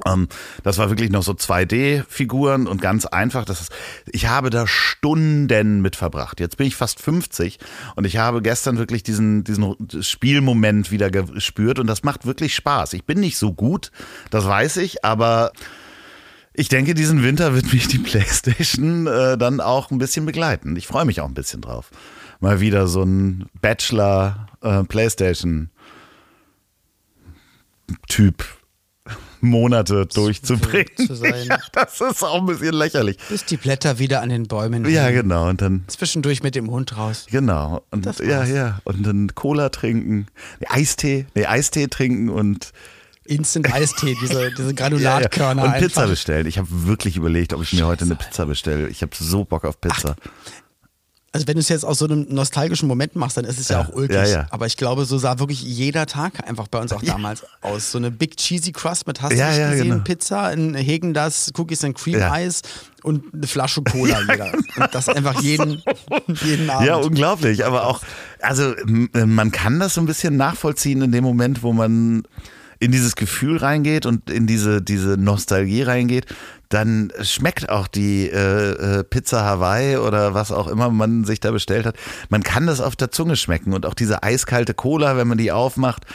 Speaker 1: Ähm, das war wirklich noch so 2D-Figuren und ganz einfach. Das ist, ich habe da Stunden mit verbracht. Jetzt bin ich fast 50 und ich habe gestern wirklich diesen, diesen Spielmoment wieder gespürt und das macht wirklich Spaß. Ich bin nicht so gut, das weiß ich, aber ich denke, diesen Winter wird mich die <laughs> PlayStation äh, dann auch ein bisschen begleiten. Ich freue mich auch ein bisschen drauf. Mal wieder so ein Bachelor äh, PlayStation Typ Monate durchzubringen.
Speaker 2: zu sein. <laughs>
Speaker 1: Ja, das ist auch ein bisschen lächerlich.
Speaker 2: Bis die Blätter wieder an den Bäumen
Speaker 1: Ja,
Speaker 2: hängen.
Speaker 1: genau. Und dann
Speaker 2: Zwischendurch mit dem Hund raus.
Speaker 1: Genau. Und
Speaker 2: Das
Speaker 1: ja,
Speaker 2: war's.
Speaker 1: ja. Und dann Cola trinken, nee, Eistee, nee, Eistee trinken und
Speaker 2: Instant-Eistee, diese, <laughs> diese
Speaker 1: ja, ja.
Speaker 2: Granulatkörner
Speaker 1: und
Speaker 2: einfach.
Speaker 1: Pizza bestellen. Ich habe wirklich überlegt, ob ich mir heute eine Pizza bestelle. Ich habe so Bock auf Pizza.
Speaker 2: Also wenn du es jetzt aus so einem nostalgischen Moment machst, dann ist es ja,
Speaker 1: Ja,
Speaker 2: auch ulkig.
Speaker 1: ja, ja.
Speaker 2: Aber ich glaube, so sah wirklich jeder Tag einfach bei uns auch <laughs> damals aus. So eine Big Cheesy Crust mit hast du nicht gesehen,
Speaker 1: genau.
Speaker 2: Pizza, ein Hegen das, Cookies and Cream. Eis und eine Flasche <laughs> Cola jeder. Und das einfach jeden, <laughs> jeden Abend.
Speaker 1: Ja, unglaublich. Aber auch, also m- man kann das so ein bisschen nachvollziehen in dem Moment, wo man in dieses Gefühl reingeht und in diese, diese Nostalgie reingeht, dann schmeckt auch die äh, äh, Pizza Hawaii oder was auch immer man sich da bestellt hat. Man kann das auf der Zunge schmecken und auch diese eiskalte Cola, wenn man die aufmacht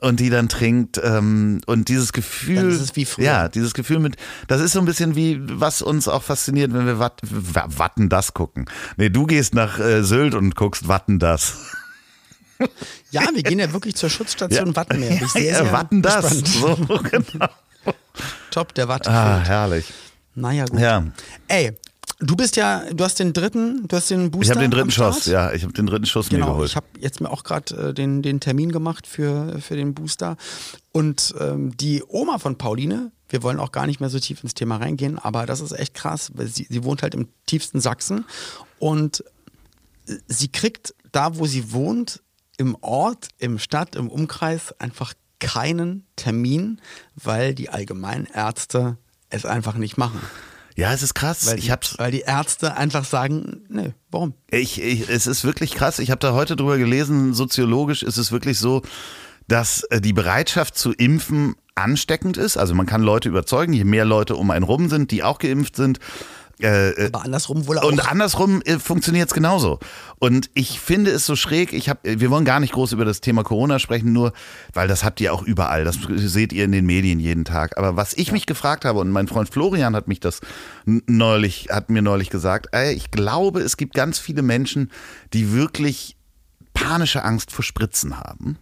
Speaker 1: und die dann trinkt ähm, und dieses Gefühl,
Speaker 2: Dann ist es wie früher.
Speaker 1: ja, dieses Gefühl mit, das ist so ein bisschen wie, was uns auch fasziniert, wenn wir Watt, Wa- Watten das gucken. Nee, du gehst nach äh, Sylt und guckst Watten das.
Speaker 2: Ja, wir gehen ja wirklich zur Schutzstation Wattenmeer. Bin ich sehr,
Speaker 1: ja, Watten das. So, genau.
Speaker 2: Top, der Watte.
Speaker 1: Ah, herrlich.
Speaker 2: Naja, gut.
Speaker 1: Ja,
Speaker 2: Ey, du bist ja, du hast den dritten, du hast den Booster
Speaker 1: ich habe den dritten. Schuss, ja, ich habe den dritten Schuss mir
Speaker 2: Genau,
Speaker 1: geholt.
Speaker 2: ich habe jetzt mir auch gerade äh, den, den Termin gemacht für, für den Booster. Und ähm, die Oma von Pauline, wir wollen auch gar nicht mehr so tief ins Thema reingehen, aber das ist echt krass, weil sie, sie wohnt halt im tiefsten Sachsen und äh, sie kriegt da, wo sie wohnt, im Ort, im Stadt, im Umkreis einfach keinen Termin, weil die Allgemeinärzte es einfach nicht machen.
Speaker 1: ja, es ist krass.
Speaker 2: Weil,
Speaker 1: ich
Speaker 2: die,
Speaker 1: hab's,
Speaker 2: weil die Ärzte einfach sagen, nö, warum?
Speaker 1: ich, ich, es ist wirklich krass. Ich habe da heute drüber gelesen. Soziologisch ist es wirklich so, dass äh, die Bereitschaft zu impfen ansteckend ist. Also man kann Leute überzeugen, je mehr Leute um einen rum sind, die auch geimpft sind. Äh, äh,
Speaker 2: Aber andersrum wohl auch.
Speaker 1: Und andersrum äh, funktioniert es genauso. Und ich finde es so schräg, ich hab, wir wollen gar nicht groß über das Thema Corona sprechen, nur weil das habt ihr auch überall, das seht ihr in den Medien jeden Tag. Aber was ich mich gefragt habe, und mein Freund Florian hat mich das neulich, hat mir neulich gesagt, ey, ich glaube, es gibt ganz viele Menschen, die wirklich panische Angst vor Spritzen haben.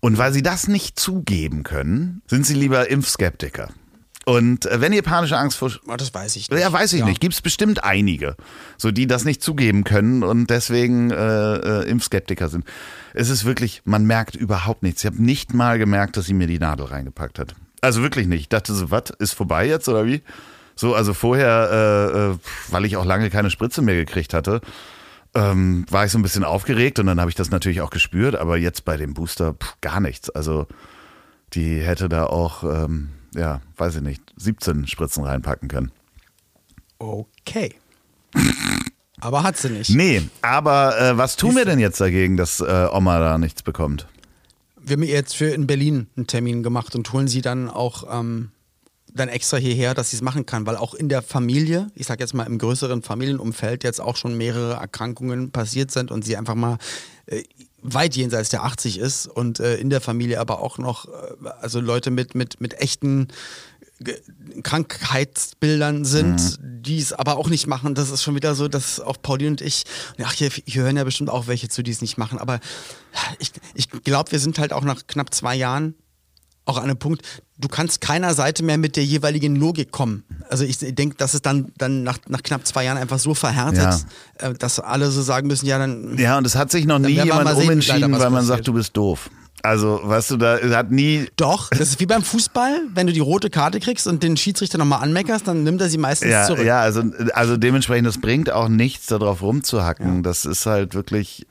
Speaker 1: Und weil sie das nicht zugeben können, sind sie lieber Impfskeptiker. Und äh, wenn ihr panische Angst vor
Speaker 2: Oh, das weiß ich nicht.
Speaker 1: ja, weiß ich nicht. Gibt es bestimmt einige, so die das nicht zugeben können und deswegen äh, äh, Impfskeptiker sind. Es ist wirklich, man merkt überhaupt nichts. Ich habe nicht mal gemerkt, dass sie mir die Nadel reingepackt hat. Also wirklich nicht. Ich dachte so, was, ist vorbei jetzt oder wie? So, also vorher, äh, äh, weil ich auch lange keine Spritze mehr gekriegt hatte, ähm, war ich so ein bisschen aufgeregt und dann habe ich das natürlich auch gespürt, aber jetzt bei dem Booster pff, gar nichts. Also die hätte da auch, ähm, ja, weiß ich nicht, 17 Spritzen reinpacken können.
Speaker 2: Okay. Aber hat sie nicht.
Speaker 1: Nee, aber äh, was tun wir denn jetzt dagegen, dass äh, Oma da nichts bekommt?
Speaker 2: Wir haben ihr jetzt für in Berlin einen Termin gemacht und holen sie dann auch ähm, dann extra hierher, dass sie es machen kann, weil auch in der Familie, ich sag jetzt mal im größeren Familienumfeld, jetzt auch schon mehrere Erkrankungen passiert sind und sie einfach mal äh, weit jenseits der 80 ist und äh, in der Familie aber auch noch, äh, also Leute mit, mit, mit echten Krankheitsbildern sind, die es aber auch nicht machen. Das ist schon wieder so, dass auch Pauline und ich, ach, hier, hier hören ja bestimmt auch welche zu, die es nicht machen, aber ich, ich glaube, wir sind halt auch nach knapp zwei Jahren auch an einem Punkt, du kannst keiner Seite mehr mit der jeweiligen Logik kommen. Also ich denke, dass es dann, dann nach, nach knapp zwei Jahren einfach so verhärtet, äh, dass alle so sagen müssen, ja, dann.
Speaker 1: Ja, und es hat sich noch nie jemand
Speaker 2: sehen,
Speaker 1: umentschieden, weil man sagt, du bist doof. Also, weißt du, da hat nie.
Speaker 2: Doch, das ist wie beim Fußball, wenn du die rote Karte kriegst und den Schiedsrichter nochmal anmeckerst, dann nimmt er sie meistens
Speaker 1: Ja,
Speaker 2: zurück.
Speaker 1: ja also, also dementsprechend, es bringt auch nichts, darauf rumzuhacken. Das ist halt wirklich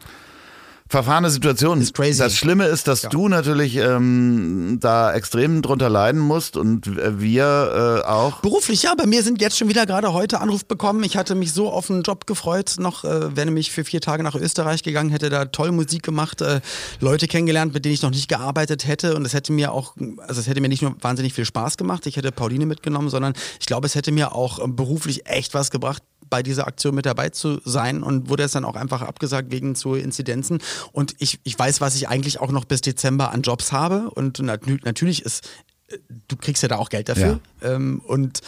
Speaker 1: verfahrene Situation.
Speaker 2: Ist crazy.
Speaker 1: Das Schlimme ist, dass
Speaker 2: Ja.
Speaker 1: du natürlich ähm, da extrem drunter leiden musst und wir äh, auch.
Speaker 2: Beruflich, ja, bei mir sind jetzt schon wieder gerade heute Anruf bekommen. Ich hatte mich so auf einen Job gefreut, noch äh, wäre nämlich für vier Tage nach Österreich gegangen, hätte da toll Musik gemacht, äh, Leute kennengelernt, mit denen ich noch nicht gearbeitet hätte. Und es hätte mir auch, also es hätte mir nicht nur wahnsinnig viel Spaß gemacht, ich hätte Pauline mitgenommen, sondern ich glaube, es hätte mir auch äh, beruflich echt was gebracht, bei dieser Aktion mit dabei zu sein und wurde jetzt dann auch einfach abgesagt wegen zu Inzidenzen. Und ich, ich weiß, was ich eigentlich auch noch bis Dezember an Jobs habe. Und nat natürlich ist, du kriegst ja da auch Geld dafür. Ähm, und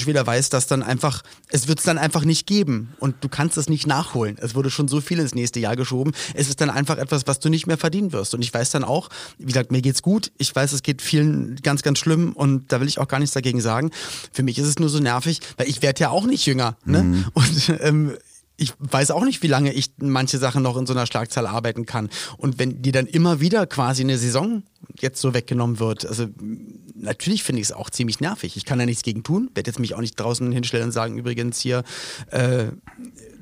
Speaker 2: schon wieder weiß, dass dann einfach, es wird es dann einfach nicht geben und du kannst es nicht nachholen. Es wurde schon so viel ins nächste Jahr geschoben. Es ist dann einfach etwas, was du nicht mehr verdienen wirst. Und ich weiß dann auch, wie gesagt, mir geht's gut. Ich weiß, es geht vielen ganz, ganz schlimm und da will ich auch gar nichts dagegen sagen. Für mich ist es nur so nervig, weil ich werde ja auch nicht jünger. Ne? Und ähm, ich weiß auch nicht, wie lange ich manche Sachen noch in so einer Schlagzahl arbeiten kann. Und wenn die dann immer wieder quasi eine Saison jetzt so weggenommen wird, also natürlich finde ich es auch ziemlich nervig. Ich kann da nichts gegen tun, werde jetzt mich auch nicht draußen hinstellen und sagen, übrigens hier, äh,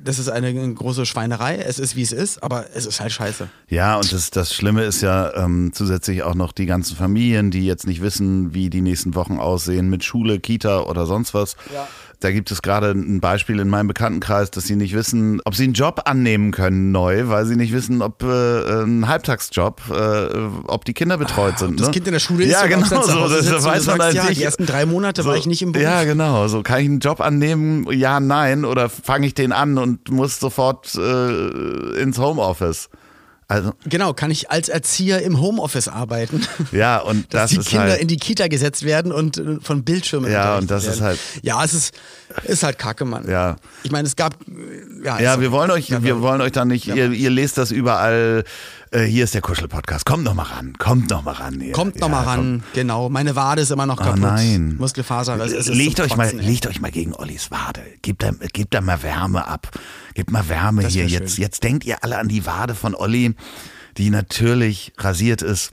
Speaker 2: das ist eine große Schweinerei, es ist wie es ist, aber es ist halt scheiße.
Speaker 1: Ja, und das, das Schlimme ist ja ähm, zusätzlich auch noch die ganzen Familien, die jetzt nicht wissen, wie die nächsten Wochen aussehen mit Schule, Kita oder sonst was.
Speaker 2: Ja.
Speaker 1: Da gibt es gerade ein Beispiel in meinem Bekanntenkreis, dass sie nicht wissen, ob sie einen Job annehmen können neu, weil sie nicht wissen, ob äh, ein Halbtagsjob, äh, ob die Kinder betreut sind.
Speaker 2: Das
Speaker 1: ne?
Speaker 2: Kind in der Schule ist
Speaker 1: ja, genau so. Das, das weiß man
Speaker 2: sagst, ja,
Speaker 1: nicht.
Speaker 2: die ersten drei Monate war ich nicht im Beruf.
Speaker 1: Ja, genau. So kann ich einen Job annehmen? Ja, nein. Oder fange ich den an und muss sofort äh, ins Homeoffice? Also
Speaker 2: Genau, kann ich als Erzieher im Homeoffice arbeiten. <laughs>
Speaker 1: ja, und
Speaker 2: dass
Speaker 1: das
Speaker 2: die
Speaker 1: ist
Speaker 2: Kinder
Speaker 1: halt
Speaker 2: in die Kita gesetzt werden und äh, von Bildschirmen
Speaker 1: Ja, und das ist
Speaker 2: werden.
Speaker 1: halt-
Speaker 2: Ja, es ist, ist halt kacke, Mann.
Speaker 1: Ja.
Speaker 2: Ich meine, es gab. äh, Ja,
Speaker 1: Ja,
Speaker 2: ist
Speaker 1: wir wollen euch,
Speaker 2: Ja,
Speaker 1: wir wollen euch da nicht, ihr, ihr lest das überall. Äh, hier ist der Kuschel-Podcast. Kommt noch mal ran, kommt noch mal ran. Hier.
Speaker 2: Kommt noch
Speaker 1: ja,
Speaker 2: mal ran, genau. Meine Wade ist immer noch kaputt.
Speaker 1: nein.
Speaker 2: Muskelfaser. Es ist
Speaker 1: legt euch mal,
Speaker 2: ey.
Speaker 1: legt euch mal gegen Ollis Wade. Gebt da, gebt da mal Wärme ab. Gebt mal Wärme
Speaker 2: Das
Speaker 1: hier. Jetzt,
Speaker 2: schön.
Speaker 1: jetzt denkt ihr alle an die Wade von Olli, die natürlich rasiert ist.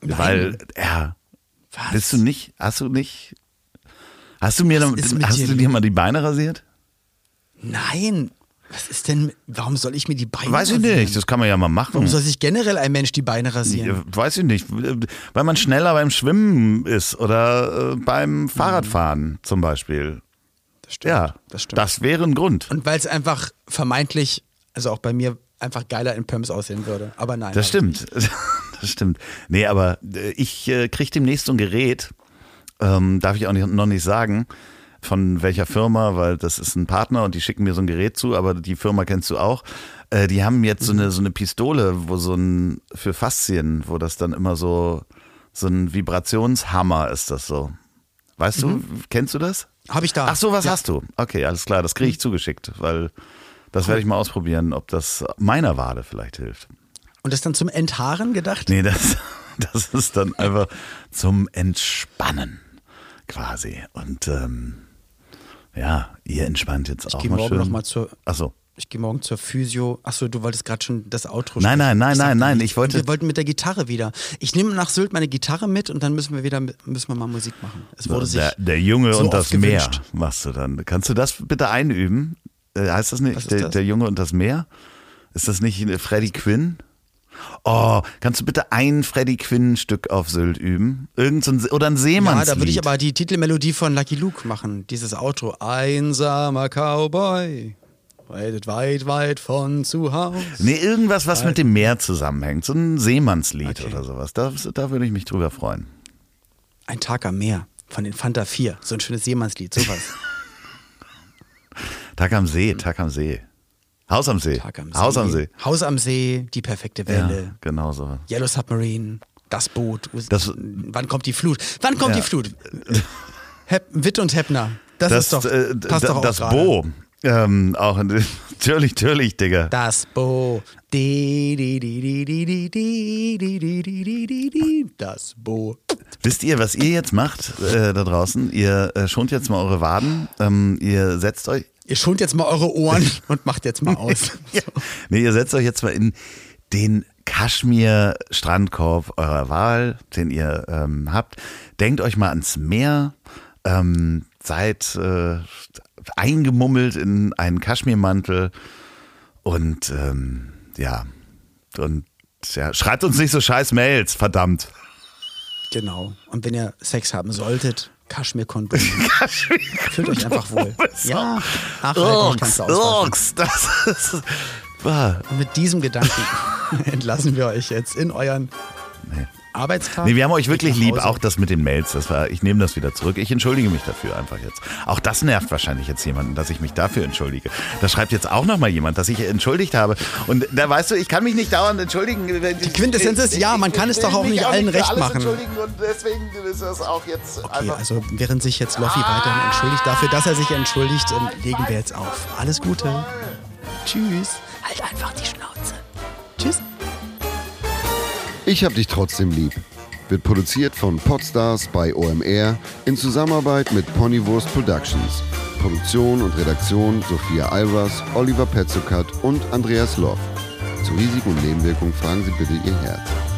Speaker 1: Weil er,
Speaker 2: Was?
Speaker 1: bist du nicht, hast du nicht, hast du mir, hast
Speaker 2: dir
Speaker 1: du dir mal die Beine rasiert?
Speaker 2: Nein. Was ist denn. Warum soll ich mir die Beine
Speaker 1: Weiß ich
Speaker 2: rasieren?
Speaker 1: nicht, das kann man ja mal machen.
Speaker 2: Warum soll sich generell ein Mensch die Beine rasieren?
Speaker 1: Weiß ich nicht, weil man schneller beim Schwimmen ist oder äh, beim Fahrradfahren zum Beispiel.
Speaker 2: Das stimmt.
Speaker 1: Ja,
Speaker 2: das stimmt.
Speaker 1: das wäre ein Grund.
Speaker 2: Und weil es einfach vermeintlich, also auch bei mir, einfach geiler in Pumps aussehen würde. Aber nein.
Speaker 1: Das
Speaker 2: ich
Speaker 1: stimmt. <laughs> Das stimmt. Nee, aber äh, ich äh, kriege demnächst so ein Gerät, ähm, darf ich auch nicht, noch nicht sagen, von welcher Firma, weil das ist ein Partner und die schicken mir so ein Gerät zu, aber die Firma kennst du auch. Äh, die haben jetzt so eine, so eine Pistole, wo so ein, für Faszien, wo das dann immer so, so ein Vibrationshammer ist das so. Weißt du, kennst du das?
Speaker 2: Hab ich da.
Speaker 1: Ach so, was
Speaker 2: Ja.
Speaker 1: hast du? Okay, alles klar, das kriege ich zugeschickt, weil das werde ich mal ausprobieren, ob das meiner Wade vielleicht hilft.
Speaker 2: Und das dann zum Enthaaren gedacht?
Speaker 1: Nee, das, <laughs> das ist dann einfach zum Entspannen quasi. Und ähm, ja, ihr entspannt jetzt
Speaker 2: Ich
Speaker 1: auch
Speaker 2: gehe
Speaker 1: mal
Speaker 2: morgen
Speaker 1: schön.
Speaker 2: nochmal zur.
Speaker 1: Achso.
Speaker 2: Ich gehe morgen zur Physio. Achso, du wolltest gerade schon das Outro
Speaker 1: Nein, nein, nein,
Speaker 2: Ich
Speaker 1: nein, nein, ich wollte-
Speaker 2: Wir wollten mit der Gitarre wieder. Ich nehme nach Sylt meine Gitarre mit und dann müssen wir wieder müssen wir mal Musik machen. Es wurde sich
Speaker 1: der, der Junge
Speaker 2: so
Speaker 1: und das Meer machst du dann. Kannst du das bitte einüben? Äh, heißt das nicht der,
Speaker 2: das?
Speaker 1: der Junge und das Meer? Ist das nicht Freddie Quinn? Oh, kannst du bitte ein Freddie Quinn Stück auf Sylt üben? Irgend so ein, oder ein
Speaker 2: Ja,
Speaker 1: Seemannslied?
Speaker 2: da würde ich aber die Titelmelodie von Lucky Luke machen. Dieses Outro. Einsamer Cowboy. Reitet weit, weit von zu Hause.
Speaker 1: Nee, irgendwas, was mit dem Meer zusammenhängt. So ein Seemannslied
Speaker 2: Okay.
Speaker 1: oder sowas. Da, da würde ich mich drüber freuen.
Speaker 2: Ein Tag am Meer von den Fanta 4. So ein schönes Seemannslied, sowas. <laughs>
Speaker 1: Tag am See, Tag am See. Haus am See.
Speaker 2: Tag am See.
Speaker 1: Haus am See.
Speaker 2: Haus am See, die perfekte Welle.
Speaker 1: Ja, genau so.
Speaker 2: Yellow Submarine, das Boot.
Speaker 1: Das,
Speaker 2: Wann kommt die Flut? Wann kommt
Speaker 1: ja.
Speaker 2: die Flut? Hep, Witt und Heppner. Das,
Speaker 1: das
Speaker 2: ist doch.
Speaker 1: Äh,
Speaker 2: passt doch auch
Speaker 1: das. Bo. Ähm, auch natürlich, natürlich, Digga.
Speaker 2: Das Bo. Das Bo.
Speaker 1: Wisst ihr, was ihr jetzt macht äh, da draußen? Ihr äh, schont jetzt mal eure Waden. Ähm, ihr setzt euch
Speaker 2: Ihr schont jetzt mal eure Ohren <laughs> und macht jetzt mal aus. <laughs>
Speaker 1: Ja. Nee, ihr setzt euch jetzt mal in den Kaschmir-Strandkorb eurer Wahl, den ihr ähm, habt. Denkt euch mal ans Meer. Ähm, seid äh, eingemummelt in einen Kaschmirmantel und ähm, ja und ja, schreibt uns nicht so scheiß Mails, verdammt.
Speaker 2: Genau. Und wenn ihr Sex haben solltet, Kaschmir-Kondom. <laughs> Fühlt euch einfach wohl. Ja, <laughs> auswaschen.
Speaker 1: Urks, das ist, ah,
Speaker 2: Und mit diesem Gedanken <laughs> entlassen wir euch jetzt in euren Arbeitstag.
Speaker 1: Nee, wir haben euch wirklich lieb, auch das mit den Mails. Das war, ich nehme das wieder zurück. Ich entschuldige mich dafür einfach jetzt. Auch das nervt wahrscheinlich jetzt jemanden, dass ich mich dafür entschuldige. Da schreibt jetzt auch nochmal jemand, dass ich entschuldigt habe. Und da weißt du, ich kann mich nicht dauernd entschuldigen. Die
Speaker 2: Quintessenz ist, ja, man kann es doch auch nicht allen recht machen.
Speaker 1: Entschuldigen und deswegen ist das auch jetzt
Speaker 2: Okay,
Speaker 1: einfach.
Speaker 2: also während sich jetzt Loffi weiterhin entschuldigt dafür, dass er sich entschuldigt, ähm, legen wir jetzt auf. Alles Gute. Tschüss. Halt einfach die Schnauze. Tschüss.
Speaker 4: Ich hab dich trotzdem lieb. Wird produziert von Podstars bei OMR in Zusammenarbeit mit Ponywurst Productions. Produktion und Redaktion Sophia Albers, Oliver Petzokat und Andreas Loff. Zu Risiken und Nebenwirkungen fragen Sie bitte Ihr Herz.